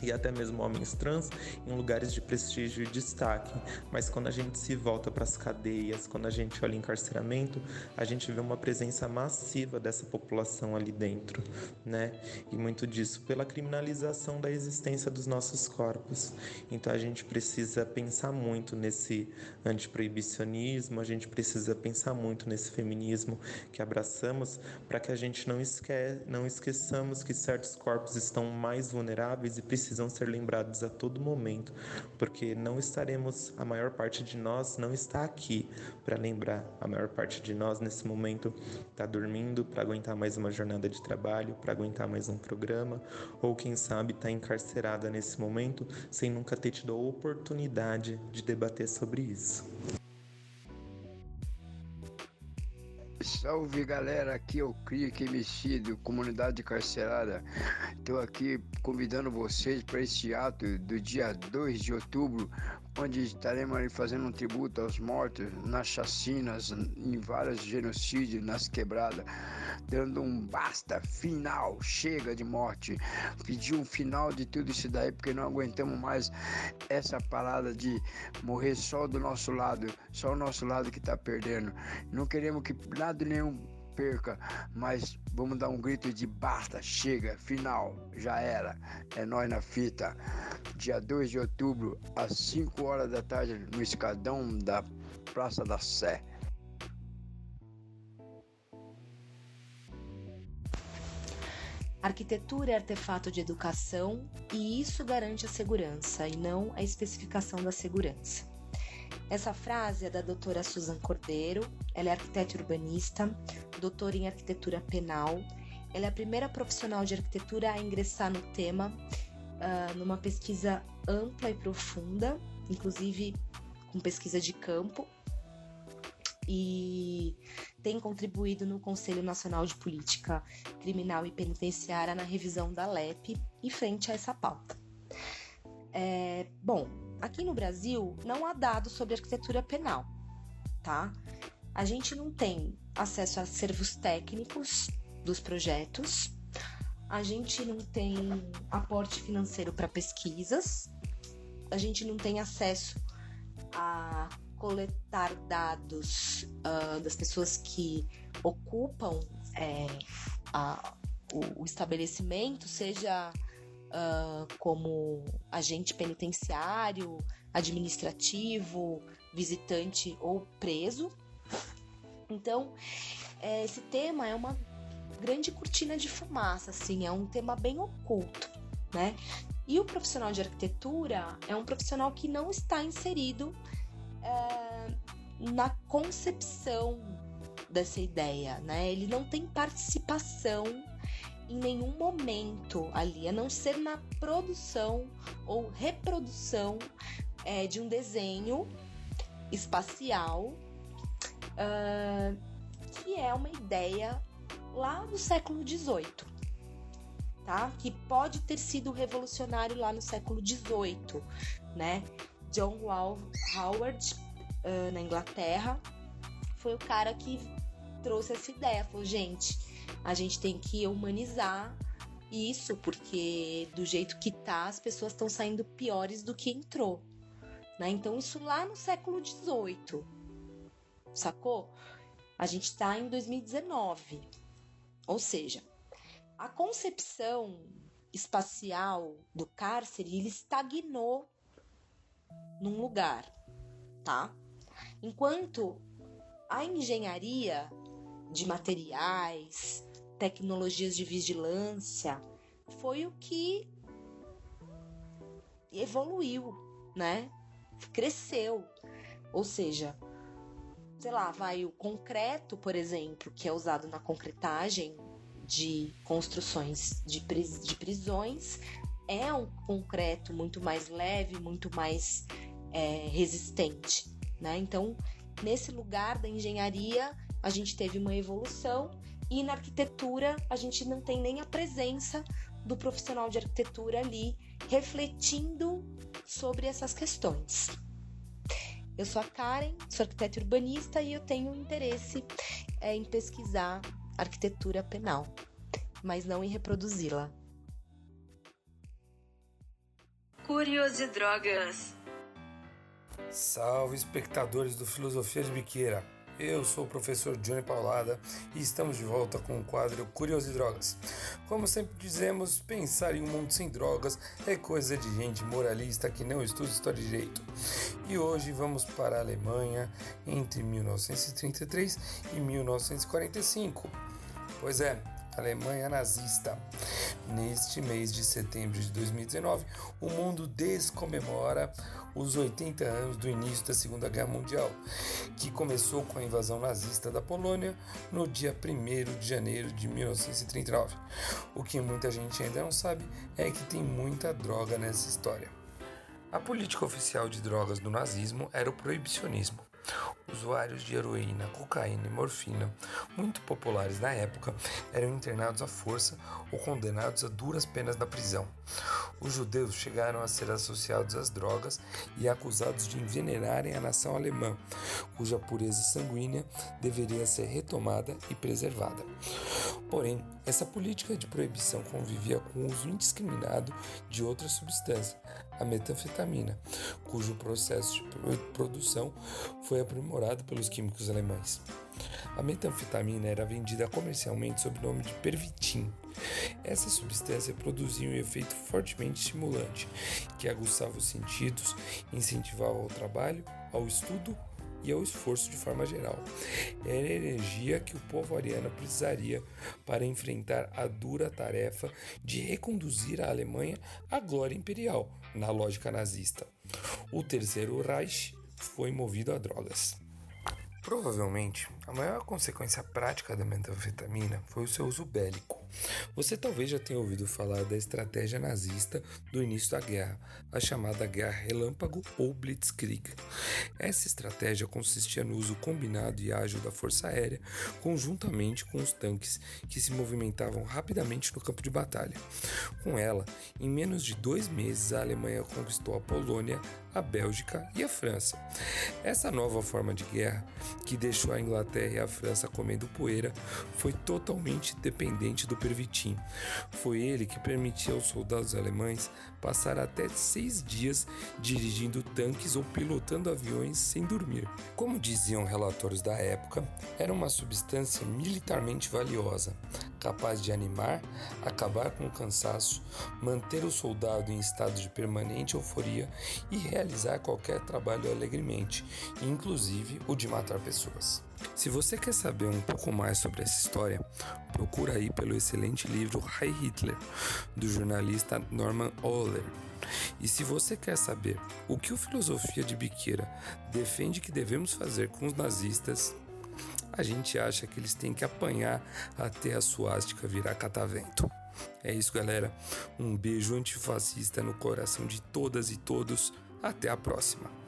e até mesmo homens trans em lugares de prestígio e destaque. Mas quando a gente se volta para as cadeias, quando a gente olha encarceramento, a gente vê uma presença massiva dessa população ali dentro, né? E muito disso pela criminalização da existência dos nossos corpos. Então a gente precisa pensar muito nesse antiproibicionismo, a gente precisa pensar muito nesse feminismo que abraçamos para que a gente não, esque não esqueçamos que certos corpos estão mais vulneráveis e precisam precisam ser lembrados a todo momento, porque não estaremos, a maior parte de nós não está aqui para lembrar. A maior parte de nós nesse momento está dormindo para aguentar mais uma jornada de trabalho, para aguentar mais um programa, ou quem sabe está encarcerada nesse momento sem nunca ter tido a oportunidade de debater sobre isso. Salve galera, aqui é o Crique Mexido, comunidade carcerada. Estou aqui convidando vocês para este ato do dia 2 de outubro, onde estaremos fazendo um tributo aos mortos nas chacinas, em vários genocídios, nas quebradas, dando um basta final, chega de morte, pedir um final de tudo isso daí, porque não aguentamos mais essa parada de morrer só do nosso lado, só o nosso lado que está perdendo. Não queremos que lado nenhum perca, mas vamos dar um grito de basta, chega, final, já era, é nós na fita. Dia 2 de outubro, às 5 horas da tarde, no escadão da Praça da Sé. Arquitetura é artefato de educação e isso garante a segurança e não a especificação da segurança. Essa frase é da doutora Susan Cordeiro, ela é arquiteta urbanista, doutora em arquitetura penal. Ela é a primeira profissional de arquitetura a ingressar no tema uh, numa pesquisa ampla e profunda, inclusive com pesquisa de campo, e tem contribuído no Conselho Nacional de Política Criminal e Penitenciária na revisão da LEP e frente a essa pauta. É, bom, aqui no Brasil não há dados sobre arquitetura penal, tá? A gente não tem acesso a acervos técnicos dos projetos, a gente não tem aporte financeiro para pesquisas, a gente não tem acesso a coletar dados uh, das pessoas que ocupam é, a, o, o, estabelecimento, seja uh, como agente penitenciário, administrativo, visitante ou preso. Então, é, esse tema é uma grande cortina de fumaça, assim, é um tema bem oculto, né? E o profissional de arquitetura é um profissional que não está inserido é, na concepção dessa ideia, né? Ele não tem participação em nenhum momento ali, a não ser na produção ou reprodução é, de um desenho espacial, uh, que é uma ideia lá do século XVIII, tá? Que pode ter sido revolucionário lá no século XVIII, né? John Howard, uh, na Inglaterra, foi o cara que trouxe essa ideia. Falou, gente, a gente tem que humanizar isso, porque do jeito que tá, as pessoas estão saindo piores do que entrou. Né? Então, isso lá no século XVIII, sacou? A gente está em 2019. Ou seja, a concepção espacial do cárcere ele estagnou num lugar, tá? Enquanto a engenharia de materiais, tecnologias de vigilância foi o que evoluiu, né? Cresceu. Ou seja, sei lá, vai o concreto, por exemplo, que é usado na concretagem de construções de, pris de prisões, é um concreto muito mais leve, muito mais é, resistente, né? Então, nesse lugar da engenharia, a gente teve uma evolução e na arquitetura a gente não tem nem a presença do profissional de arquitetura ali refletindo sobre essas questões. Eu sou a Karen, sou arquiteta urbanista e eu tenho interesse é, em pesquisar arquitetura penal, mas não em reproduzi-la. Curiosdrogas. Salve espectadores do Filosofia de Biqueira. Eu sou o professor Johnny Paulada e estamos de volta com o quadro Curioso e Drogas. Como sempre dizemos, pensar em um mundo sem drogas é coisa de gente moralista que não estuda história de direito. E hoje vamos para a Alemanha entre 1933 e 1945. Pois é, Alemanha nazista. Neste mês de setembro de 2019, o mundo descomemora os 80 anos do início da Segunda Guerra Mundial, que começou com a invasão nazista da Polônia no dia 1 de janeiro de 1939. O que muita gente ainda não sabe é que tem muita droga nessa história. A política oficial de drogas do nazismo era o proibicionismo. Usuários de heroína, cocaína e morfina, muito populares na época, eram internados à força ou condenados a duras penas na prisão. Os judeus chegaram a ser associados às drogas e acusados de envenenarem a nação alemã, cuja pureza sanguínea deveria ser retomada e preservada. Porém, essa política de proibição convivia com o uso indiscriminado de outra substância, a metanfetamina, cujo processo de produção foi aprimorado pelos químicos alemães. A metanfetamina era vendida comercialmente sob o nome de Pervitin. Essa substância produzia um efeito fortemente estimulante, que aguçava os sentidos, incentivava ao trabalho, ao estudo e ao esforço de forma geral. Era a energia que o povo ariano precisaria para enfrentar a dura tarefa de reconduzir a Alemanha à glória imperial, na lógica nazista. O terceiro Reich foi movido a drogas. Provavelmente, a maior consequência prática da metanfetamina foi o seu uso bélico. Você talvez já tenha ouvido falar da estratégia nazista do início da guerra, a chamada Guerra Relâmpago ou Blitzkrieg. Essa estratégia consistia no uso combinado e ágil da força aérea, conjuntamente com os tanques, que se movimentavam rapidamente no campo de batalha. Com ela, em menos de dois meses, a Alemanha conquistou a Polônia, a Bélgica e a França. Essa nova forma de guerra, que deixou a Inglaterra e a França comendo poeira, foi totalmente dependente do Pervitin. Foi ele que permitia aos soldados alemães passar até seis dias dirigindo tanques ou pilotando aviões sem dormir. Como diziam relatórios da época, era uma substância militarmente valiosa, capaz de animar, acabar com o cansaço, manter o soldado em estado de permanente euforia e realizar qualquer trabalho alegremente, inclusive o de matar pessoas. Se você quer saber um pouco mais sobre essa história, procura aí pelo excelente livro Heil Hitler, do jornalista Norman Ohler. E se você quer saber o que o Filosofia de Biqueira defende que devemos fazer com os nazistas, a gente acha que eles têm que apanhar até a suástica virar catavento. É isso, galera. Um beijo antifascista no coração de todas e todos. Até a próxima.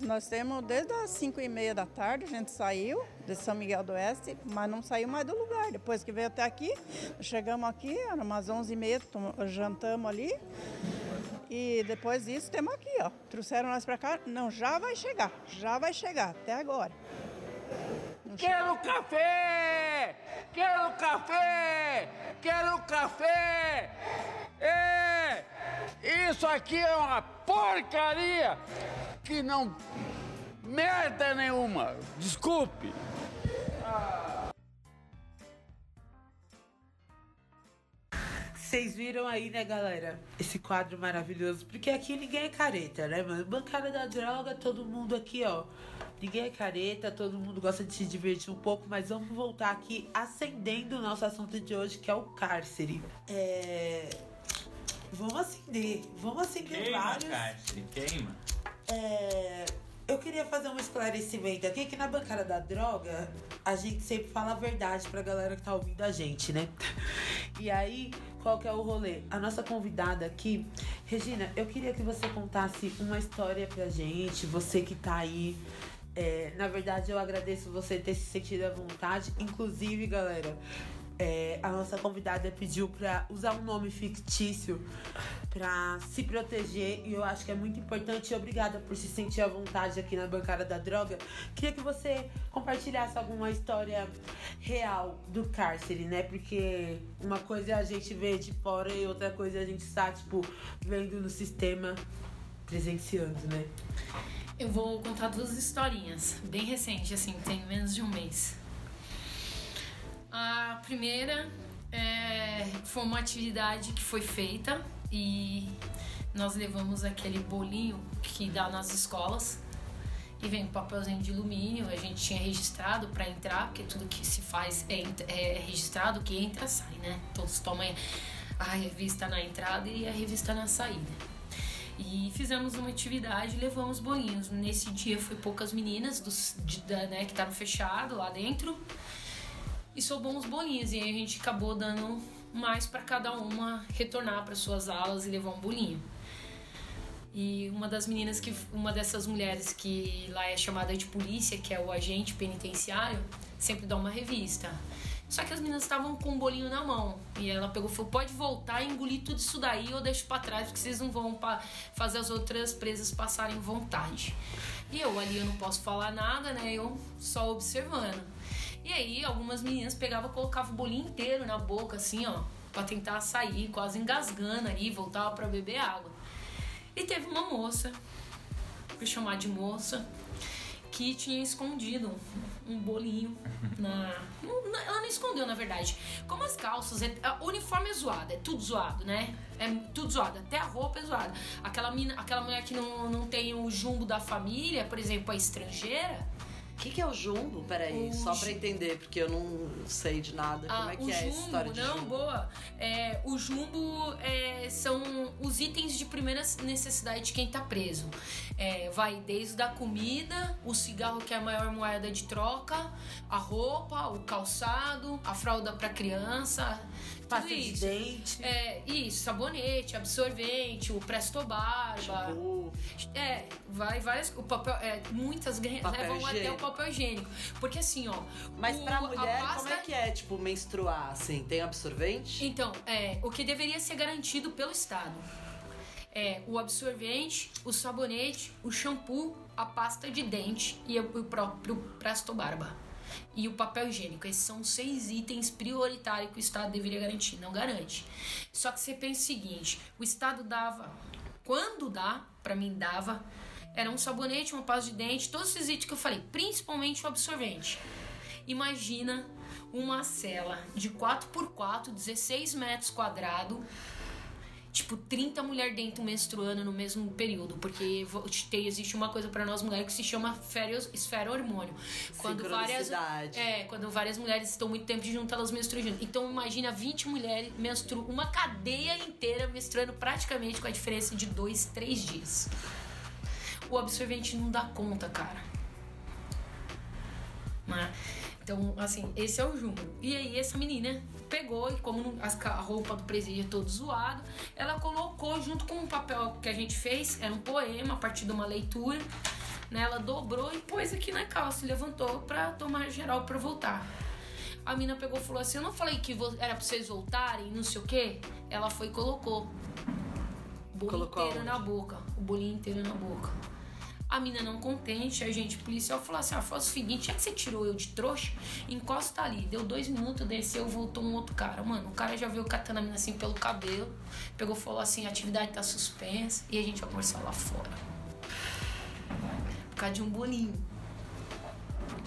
Nós temos desde as 5 e meia da tarde, a gente saiu de São Miguel do Oeste, mas não saiu mais do lugar. Depois que veio até aqui, chegamos aqui, era umas 11 e meia, jantamos ali. E depois disso, temos aqui, ó. Trouxeram nós para cá. Não, já vai chegar, já vai chegar, até agora. Quero café! Quero café! Quero café! É! Isso aqui é uma porcaria que não merda nenhuma. Desculpe. Vocês viram aí, né, galera? Esse quadro maravilhoso. Porque aqui ninguém é careta, né, mano? Bancada da droga, todo mundo aqui, ó. Ninguém é careta, todo mundo gosta de se divertir um pouco, mas vamos voltar aqui acendendo o nosso assunto de hoje, que é o cárcere. É. Vamos acender. Vamos acender Queima, vários. cárcere, queima. É, eu queria fazer um esclarecimento aqui que na bancada da droga a gente sempre fala a verdade pra galera que tá ouvindo a gente, né? E aí, qual que é o rolê? A nossa convidada aqui, Regina, eu queria que você contasse uma história pra gente, você que tá aí. É, na verdade, eu agradeço você ter se sentido à vontade. Inclusive, galera, é, a nossa convidada pediu pra usar um nome fictício pra se proteger e eu acho que é muito importante. Obrigada por se sentir à vontade aqui na bancada da droga. Queria que você compartilhasse alguma história real do cárcere, né? Porque uma coisa a gente ver de fora e outra coisa a gente estar, tipo, vendo no sistema, presenciando, né? Eu vou contar duas historinhas, bem recentes, assim, tem menos de um mês. A primeira é, foi uma atividade que foi feita e nós levamos aquele bolinho que dá nas escolas e vem um papelzinho de alumínio. A gente tinha registrado para entrar, porque tudo que se faz é, é registrado, que entra sai, né? Todos tomam a revista na entrada e a revista na saída. E fizemos uma atividade e levamos bolinhos. Nesse dia foi poucas meninas dos, de, da, né, que estavam fechado lá dentro e sobrou uns bolinhos. E aí a gente acabou dando mais para cada uma retornar para suas aulas e levar um bolinho. E uma das meninas que uma dessas mulheres que lá é chamada de polícia, que é o agente penitenciário, sempre dá uma revista. Só que as meninas estavam com um bolinho na mão. E ela pegou e falou: pode voltar e engolir tudo isso daí ou deixo pra trás, porque vocês não vão fazer as outras presas passarem vontade. E eu ali eu não posso falar nada, né? Eu só observando. E aí algumas meninas pegavam e colocavam o bolinho inteiro na boca, assim, ó, pra tentar sair, quase engasgando ali, voltava para beber água. E teve uma moça, vou chamar de moça, que tinha escondido um bolinho na. Ela não escondeu, na verdade. Como as calças, é, o uniforme é zoado, é tudo zoado, né? É tudo zoado, até a roupa é zoada. Aquela, mina, aquela mulher que não, não tem o jumbo da família, por exemplo, a estrangeira. O que, que é o jumbo? Peraí, O só pra entender, porque eu não sei de nada. Como Ah, é que é essa história de não, jumbo? boa. É, o jumbo é, são os itens de primeira necessidade de quem tá preso. É, vai desde a comida, o cigarro que é a maior moeda de troca, a roupa, o calçado, a fralda pra criança. Pasta de isso. dente. É, isso, sabonete, absorvente, o Presto Barba. É, vai várias. O papel. É, muitas Papel levam até o higiênico. papel higiênico. Porque assim, ó. Mas o- pra mulher, como pasta- é que é, tipo, menstruar, assim? Tem absorvente? então, é, o que deveria ser garantido pelo Estado é o absorvente, o sabonete, o shampoo, a pasta de dente e o próprio Presto Barba. E o papel higiênico. Esses são seis itens prioritários que o Estado deveria garantir. Não garante. Só que você pensa o seguinte: o Estado dava, quando dá, pra mim dava, era um sabonete, uma pasta de dente, todos esses itens que eu falei, principalmente o absorvente. Imagina uma cela de 4x4, 16 metros quadrados, tipo 30 mulheres dentro menstruando no mesmo período, porque tem, existe uma coisa pra nós mulheres que se chama férias, esfera hormônio. Quando várias, é, quando várias mulheres estão muito tempo juntas, elas menstruam junto. Então imagina 20 mulheres menstruam, uma cadeia inteira menstruando praticamente com a diferença de 2, 3 dias. O absorvente não dá conta, cara. Né? Então, assim, esse é o jumbo. E aí, essa menina pegou e, como a roupa do presídio é todo zoado, ela colocou junto com um papel que a gente fez, era um poema a partir de uma leitura. Né? Ela dobrou e pôs aqui na calça levantou pra tomar geral pra voltar. A mina pegou e falou assim: Eu não falei que era pra vocês voltarem, não sei o quê. Ela foi e colocou. O bolinho Colocou inteiro na boca. O bolinho inteiro na boca. A mina não contente, a gente policial falou assim: ah, faz o seguinte, já que você tirou eu de trouxa, encosta ali. Deu dois minutos, desceu, voltou um outro cara. Mano, o cara já veio catando a mina assim pelo cabelo, pegou falou assim: a atividade tá suspensa e a gente vai conversar lá fora. Por causa de um bolinho.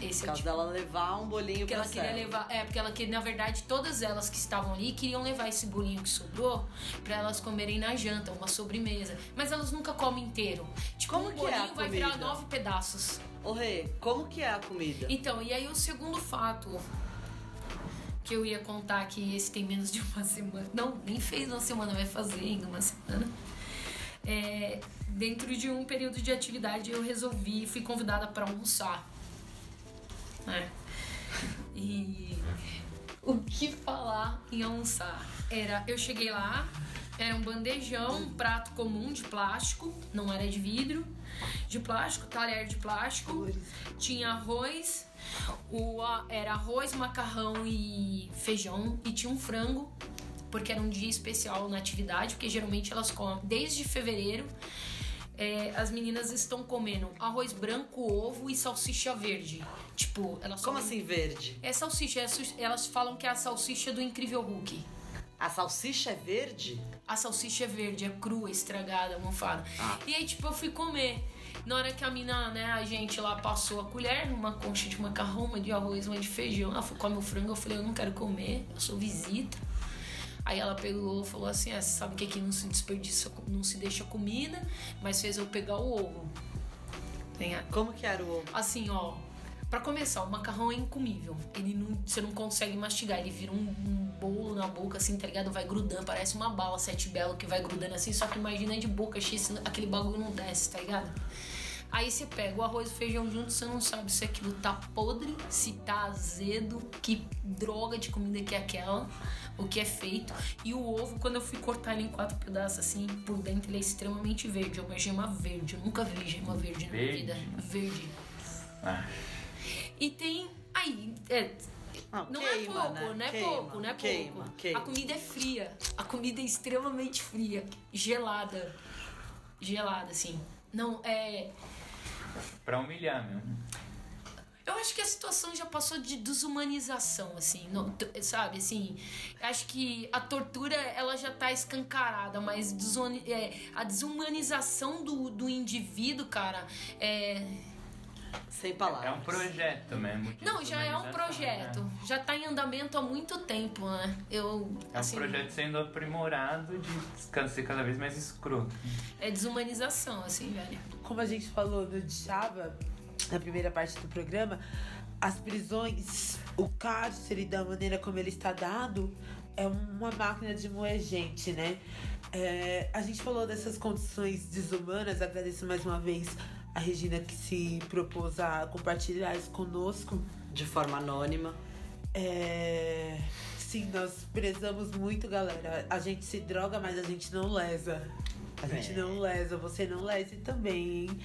Esse Por é causa dela levar um bolinho porque pra ela queria cela. levar, é, porque ela queria, na verdade, todas elas que estavam ali queriam levar esse bolinho que sobrou pra elas comerem na janta, uma sobremesa. Mas elas nunca comem inteiro. Tipo, Como um que é bolinho vai virar nove pedaços. Ô, Rê, como que é a comida? Então, e aí o segundo fato que eu ia contar que esse tem menos de uma semana. Não, nem fez uma semana, vai fazer ainda uma semana. É, dentro de um período de atividade eu resolvi, fui convidada para almoçar. Né? E o que falar em almoçar? Era, eu cheguei lá, era um bandejão, um prato comum de plástico, não era de vidro, de plástico, talher de plástico, tinha arroz, o, era arroz, macarrão e feijão, e tinha um frango, porque era um dia especial na atividade, porque geralmente elas comem desde fevereiro. É, as meninas estão comendo arroz branco, ovo e salsicha verde. Tipo, elas Como comem- assim verde? É salsicha, é elas falam que é a salsicha do Incrível Hulk. A salsicha é verde? A salsicha é verde, é crua, estragada, mofada. Ah. E aí, tipo, eu fui comer. Na hora que a mina, né, a gente lá passou a colher numa concha de macarrão, uma de arroz, uma de feijão. Ela foi comer o frango, eu falei, eu não quero comer, eu sou visita. Aí ela pegou falou assim: ah, sabe que aqui não se desperdiça, não se deixa comida, mas fez eu pegar o ovo. Tem a- Como que era o ovo? Assim, ó. Pra começar, o macarrão é incomível. Ele não, você não consegue mastigar. Ele vira um, um bolo na boca, assim, tá ligado? Vai grudando. Parece uma bala sete belo que vai grudando assim. Só que imagina de boca cheia, aquele bagulho não desce, tá ligado? Aí você pega o arroz e o feijão junto, você não sabe se aquilo tá podre, se tá azedo, que droga de comida que é aquela, o que é feito. E o ovo, quando eu fui cortar ele em quatro pedaços, assim, por dentro ele é extremamente verde. É uma gema verde. Eu nunca vi gema verde na minha Verde? vida. Verde. Ah, E tem. Aí. É, Não, não queima, é pouco, né? não é Queima, pouco, não é queima, pouco. queima. A comida é fria. A comida é extremamente fria. Gelada. Gelada, assim. Não, é. Pra humilhar mesmo. Eu acho que a situação já passou de desumanização, assim, t- sabe, assim, acho que a tortura, ela já tá escancarada, mas é, a desumanização do, do indivíduo, cara, é... Sem palavras. É um projeto mesmo. de Não, já é um desumanização, projeto. né? Já tá em andamento há muito tempo, né? Eu, É um assim, projeto sendo aprimorado de ser cada vez mais escroto. é desumanização, assim, velho. Como a gente falou no Chava, na primeira parte do programa, as prisões, o cárcere, da maneira como ele está dado, é uma máquina de moer gente, né? É, a gente falou dessas condições desumanas, agradeço mais uma vez a Regina que se propôs a compartilhar isso conosco. De forma anônima. É, sim, nós prezamos muito, galera. A gente se droga, mas a gente não lesa. A gente É. não lesa, você não lese também, hein?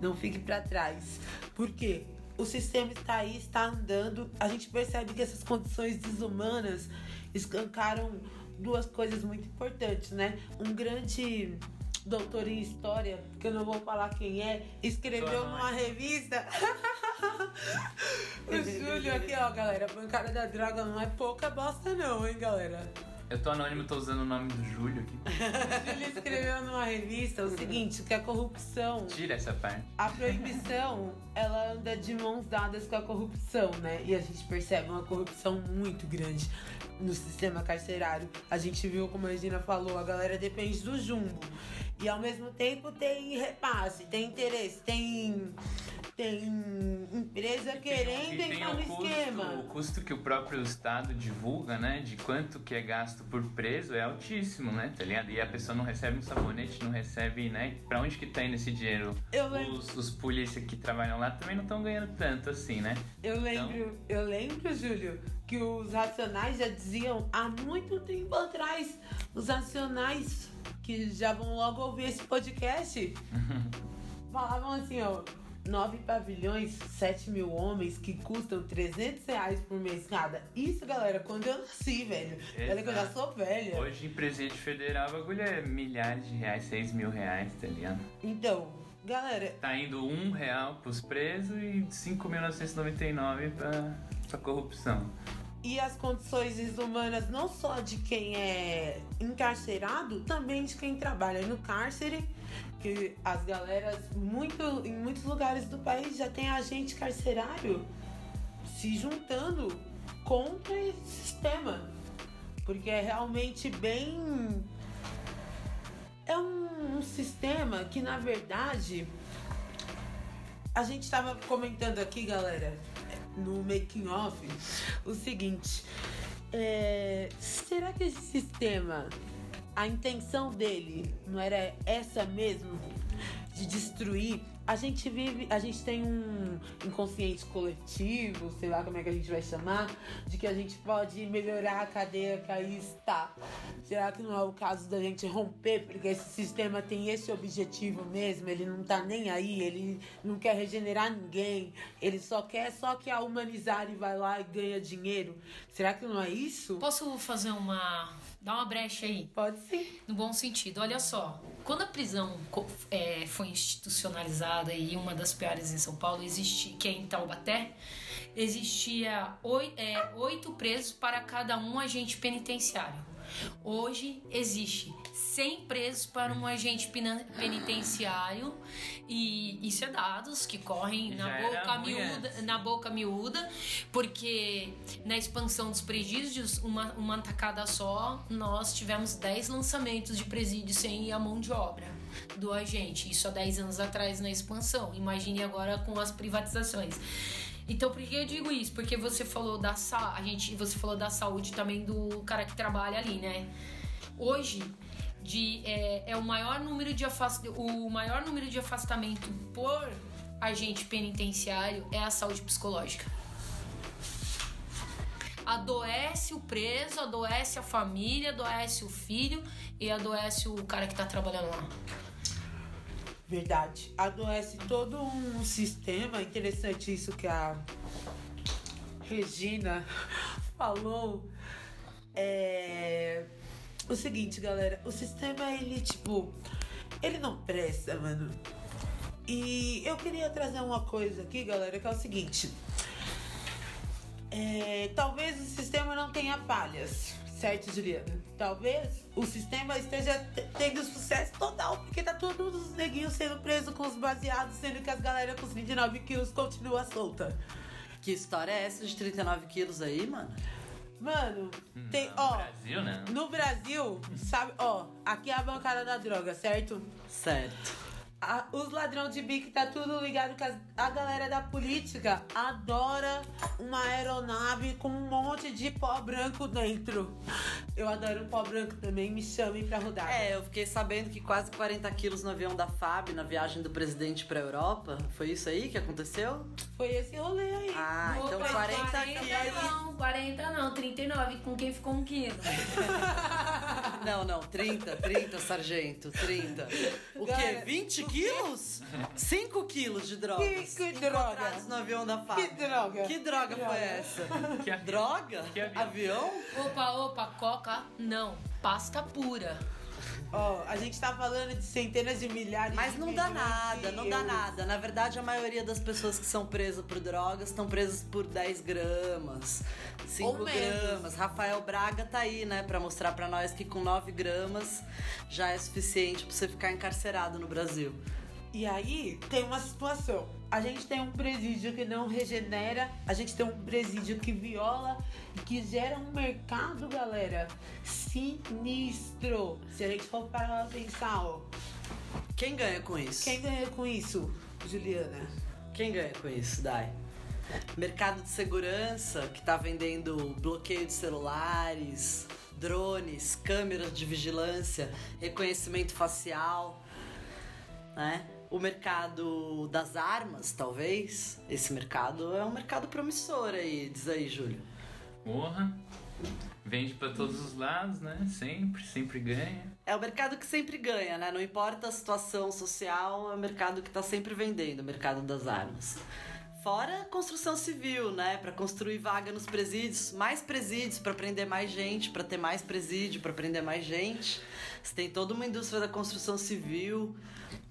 Não fique pra trás. Por quê? O sistema está aí, está andando. A gente percebe que essas condições desumanas escancaram duas coisas muito importantes, né? Um grande doutor em história, que eu não vou falar quem é, escreveu numa revista. [LAUGHS] o Júlio aqui, ó, galera. Bancada da droga não é pouca bosta, não, hein, galera? Eu tô anônimo, tô usando o nome do Júlio aqui. [LAUGHS] O Júlio escreveu numa revista o seguinte: que a corrupção Tira essa parte. a proibição, ela anda de mãos dadas com a corrupção, né? E a gente percebe uma corrupção muito grande no sistema carcerário. A gente viu, como a Regina falou, a galera depende do jumbo. E ao mesmo tempo tem repasse, tem interesse, tem, tem empresa querendo tem entrar no custo, esquema. o custo que o próprio Estado divulga, né? De quanto que é gasto por preso é altíssimo, né? Tá ligado? E a pessoa não recebe um sabonete, não recebe, né? Pra onde que tá indo esse dinheiro? Eu Os, os polícias que trabalham lá também não estão ganhando tanto assim, né? Eu lembro, eu lembro, Júlio, que os racionais já diziam há muito tempo atrás. Os racionais, que já vão logo ouvir esse podcast, [LAUGHS] falavam assim, ó. Nove pavilhões, 7 mil homens que custam 300 reais por mês cada. Isso, galera, quando eu nasci, velho. Olha que eu já sou velha. Hoje em presídio federal o bagulho é milhares de reais, seis mil reais, tá ligado? Então, galera, Tá indo um real pros presos e 5.999 pra, pra corrupção. E as condições desumanas não só de quem é encarcerado, também de quem trabalha no cárcere, que as galeras muito em muitos lugares do país já tem agente carcerário se juntando contra esse sistema. Porque é realmente bem é um, um sistema que na verdade a gente estava comentando aqui, galera, no making off, o seguinte: é, será que esse sistema, a intenção dele não era essa mesmo? De destruir? A gente vive, a gente tem um inconsciente coletivo, sei lá como é que a gente vai chamar, de que a gente pode melhorar a cadeia que aí está. Será que não é o caso da gente romper, porque esse sistema tem esse objetivo mesmo? Ele não tá nem aí, ele não quer regenerar ninguém, ele só quer só que a humanizar e vai lá e ganha dinheiro. Será que não é isso? Posso fazer uma. Dar uma brecha aí? Pode sim. No bom sentido. Olha só, quando a prisão é, foi institucionalizada e uma das piores em São Paulo, existia, que é em Taubaté, existia oi- é, oito presos para cada um agente penitenciário. Hoje existe 100 presos para um agente penitenciário e isso é dados que correm na boca, miúda, na boca miúda, porque na expansão dos presídios, uma, uma tacada só, nós tivemos 10 lançamentos de presídios sem a mão de obra do agente. Isso há 10 anos atrás na expansão. Imagine agora com as privatizações. Então, por que eu digo isso? Porque você falou da a gente, você falou da saúde também do cara que trabalha ali, né? Hoje de, é, é o maior número de afast... o maior número de afastamento por agente penitenciário é a saúde psicológica. Adoece o preso, adoece a família, adoece o filho e adoece o cara que tá trabalhando lá. Verdade. Adoece todo um sistema. Interessante isso que a Regina [LAUGHS] falou. É. O seguinte, galera. O sistema, ele, tipo. Ele não presta, mano. E eu queria trazer uma coisa aqui, galera, que é o seguinte. É, talvez o sistema não tenha falhas, certo, Juliana? talvez o sistema esteja tendo sucesso total, porque tá todos os neguinhos sendo presos com os baseados, sendo que as galera com os 29 quilos continua solta. Que história é essa de 39 quilos aí, mano? Mano, Hum, tem, no ó, Brasil, né? no Brasil, sabe, ó, aqui é a bancada da droga, certo? Certo. A- os ladrão de bico tá tudo ligado que as- a galera da política adora uma aeronave com um monte de pó branco dentro. Eu adoro pó branco também, me chamem pra rodar. É, eu fiquei sabendo que quase 40 quilos no avião da FAB na viagem do presidente pra Europa. Foi isso aí que aconteceu? Foi esse rolê aí. Ah, então Opa, 40 40 quilos. não, 40 não, 39, com quem ficou um quilo. [LAUGHS] Não, não, 30, 30, sargento, 30. O quê? Galera, 20 quilos? 5 quilos de drogas. Que- que droga? no avião da FAB. Que droga? Que droga Que foi essa? Que? Droga? Que avião? avião? Opa, opa, coca, não, pasta pura. Ó, a gente tá falando de centenas de milhares Mas de não dá nada, não dá nada. Na verdade, a maioria das pessoas que são presas por drogas estão presas por 10 gramas, 5 Ou menos. gramas. Rafael Braga tá aí, né, pra mostrar pra nós que com 9 gramas já é suficiente pra você ficar encarcerado no Brasil. E aí tem uma situação. A gente tem um presídio que não regenera, a gente tem um presídio que viola e que gera um mercado, galera, sinistro. Se a gente for parar pra pensar, ó. Quem ganha com isso? Quem ganha com isso, Juliana? Quem ganha com isso, Dai? Mercado de segurança que tá vendendo bloqueio de celulares, drones, câmeras de vigilância, reconhecimento facial, né? O mercado das armas, talvez. Esse mercado é um mercado promissor aí, diz aí, Júlio. Porra. Vende pra todos os lados, né? Sempre, sempre ganha. É o mercado que sempre ganha, né? Não importa a situação social, é o mercado que tá sempre vendendo, o mercado das armas. Fora a construção civil, né? Pra construir vaga nos presídios, mais presídios pra prender mais gente, pra ter mais presídio, pra prender mais gente. Você tem toda uma indústria da construção civil,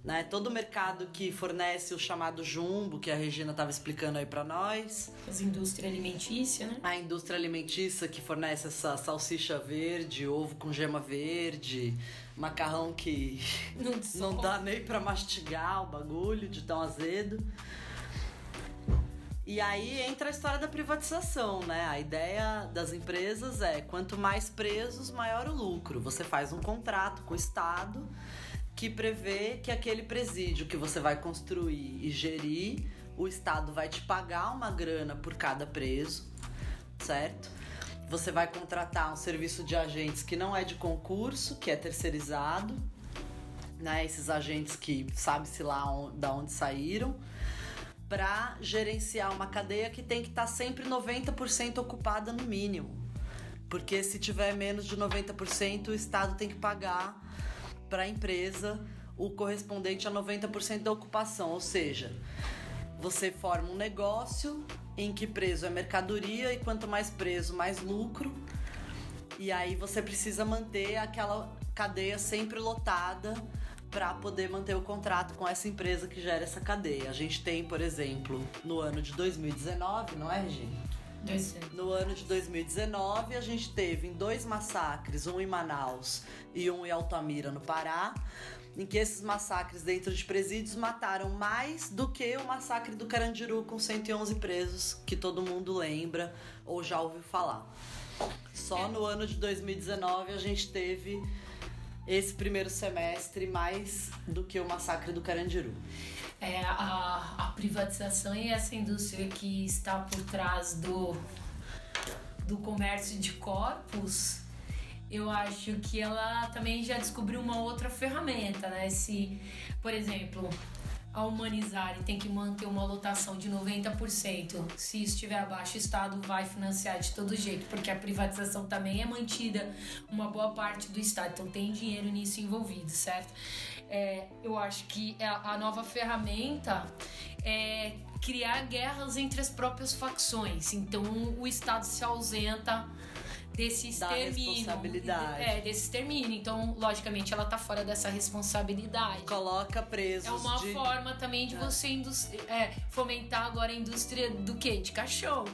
né? Todo o mercado que fornece o chamado jumbo, que a Regina tava explicando aí pra nós. As indústrias alimentícias, né? A indústria alimentícia que fornece essa salsicha verde, ovo com gema verde, macarrão que Não, [LAUGHS] não dá nem pra mastigar o bagulho de tão azedo. E aí entra a história da privatização, né? A ideia das empresas é quanto mais presos, maior o lucro. Você faz um contrato com o Estado que prevê que aquele presídio que você vai construir e gerir, o Estado vai te pagar uma grana por cada preso, certo? Você vai contratar um serviço de agentes que não é de concurso, que é terceirizado, né? Esses agentes que sabe-se lá on- da onde saíram, para gerenciar uma cadeia que tem que estar sempre 90% ocupada no mínimo. Porque se tiver menos de 90%, o Estado tem que pagar para a empresa o correspondente a 90% da ocupação. Ou seja, você forma um negócio em que preso é mercadoria e quanto mais preso, mais lucro. E aí você precisa manter aquela cadeia sempre lotada para poder manter o contrato com essa empresa que gera essa cadeia. A gente tem, por exemplo, no ano de 2019, não é, Regina? No ano de 2019, a gente teve em dois massacres, um em Manaus e um em Altamira, no Pará, em que esses massacres dentro de presídios mataram mais do que o massacre do Carandiru com 111 presos, que todo mundo lembra ou já ouviu falar. Só no ano de 2019 a gente teve esse primeiro semestre mais do que o massacre do Carandiru. É, a, a privatização e essa indústria que está por trás do, do comércio de corpos, eu acho que ela também já descobriu uma outra ferramenta, né? Se, por exemplo, a humanizar e tem que manter uma lotação de 90%, se estiver abaixo, o Estado vai financiar de todo jeito, porque a privatização também é mantida uma boa parte do Estado, então tem dinheiro nisso envolvido, certo? É, eu acho que a a nova ferramenta é criar guerras entre as próprias facções, então o Estado se ausenta desse extermínio. responsabilidade. É, desse extermínio. Então, logicamente, ela tá fora dessa responsabilidade. Coloca presos É uma de... forma também de você indus- é, fomentar agora a indústria do quê? De cachorro.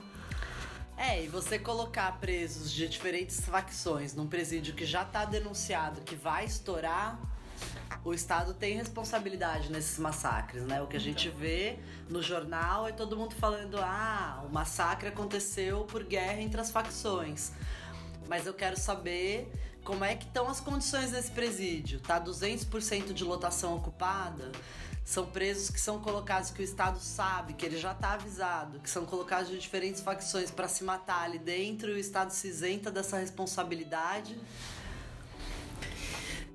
É, e você colocar presos de diferentes facções num presídio que já tá denunciado que vai estourar, o Estado tem responsabilidade nesses massacres, né? O que a gente vê no jornal é todo mundo falando: ah, o massacre aconteceu por guerra entre as facções. Mas eu quero saber como é que estão as condições nesse presídio. Tá 200% de lotação ocupada? São presos que são colocados que o Estado sabe, que ele já tá avisado, que são colocados de diferentes facções para se matar ali dentro e o Estado se isenta dessa responsabilidade.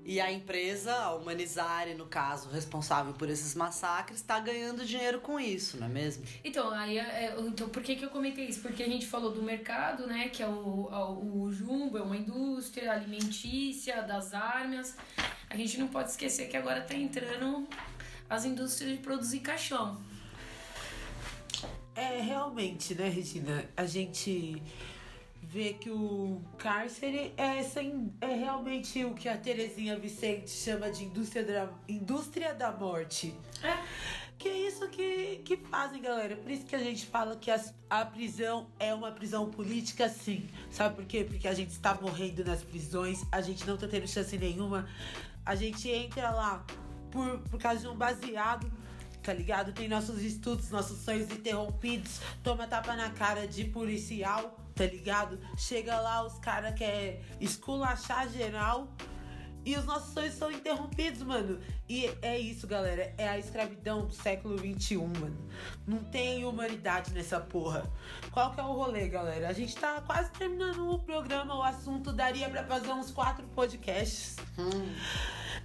E a empresa, a Humanizare, no caso, responsável por esses massacres, está ganhando dinheiro com isso, não é mesmo? Então, aí, é, então, por que, que eu comentei isso? Porque a gente falou do mercado, né? Que é o, o, o Jumbo, é uma indústria alimentícia, das armas. A gente não pode esquecer que agora está entrando as indústrias de produzir caixão. É, realmente, né, Regina? A gente vê que o cárcere é, sem, é realmente o que a Terezinha Vicente chama de indústria da, indústria da morte. É. Que é isso que, que fazem, galera. Por isso que a gente fala que a, a prisão é uma prisão política, sim. Sabe por quê? Porque a gente está morrendo nas prisões, a gente não tá tendo chance nenhuma. A gente entra lá por, por causa de um baseado tá ligado? Tem nossos estudos, nossos sonhos interrompidos, toma tapa na cara de policial, tá ligado? Chega lá, os caras querem esculachar geral. E os nossos sonhos são interrompidos, mano. E é isso, galera. É a escravidão do século XXI, mano. Não tem humanidade nessa porra. Qual que é o rolê, galera? A gente tá quase terminando o programa. O assunto daria pra fazer uns quatro podcasts. Hum.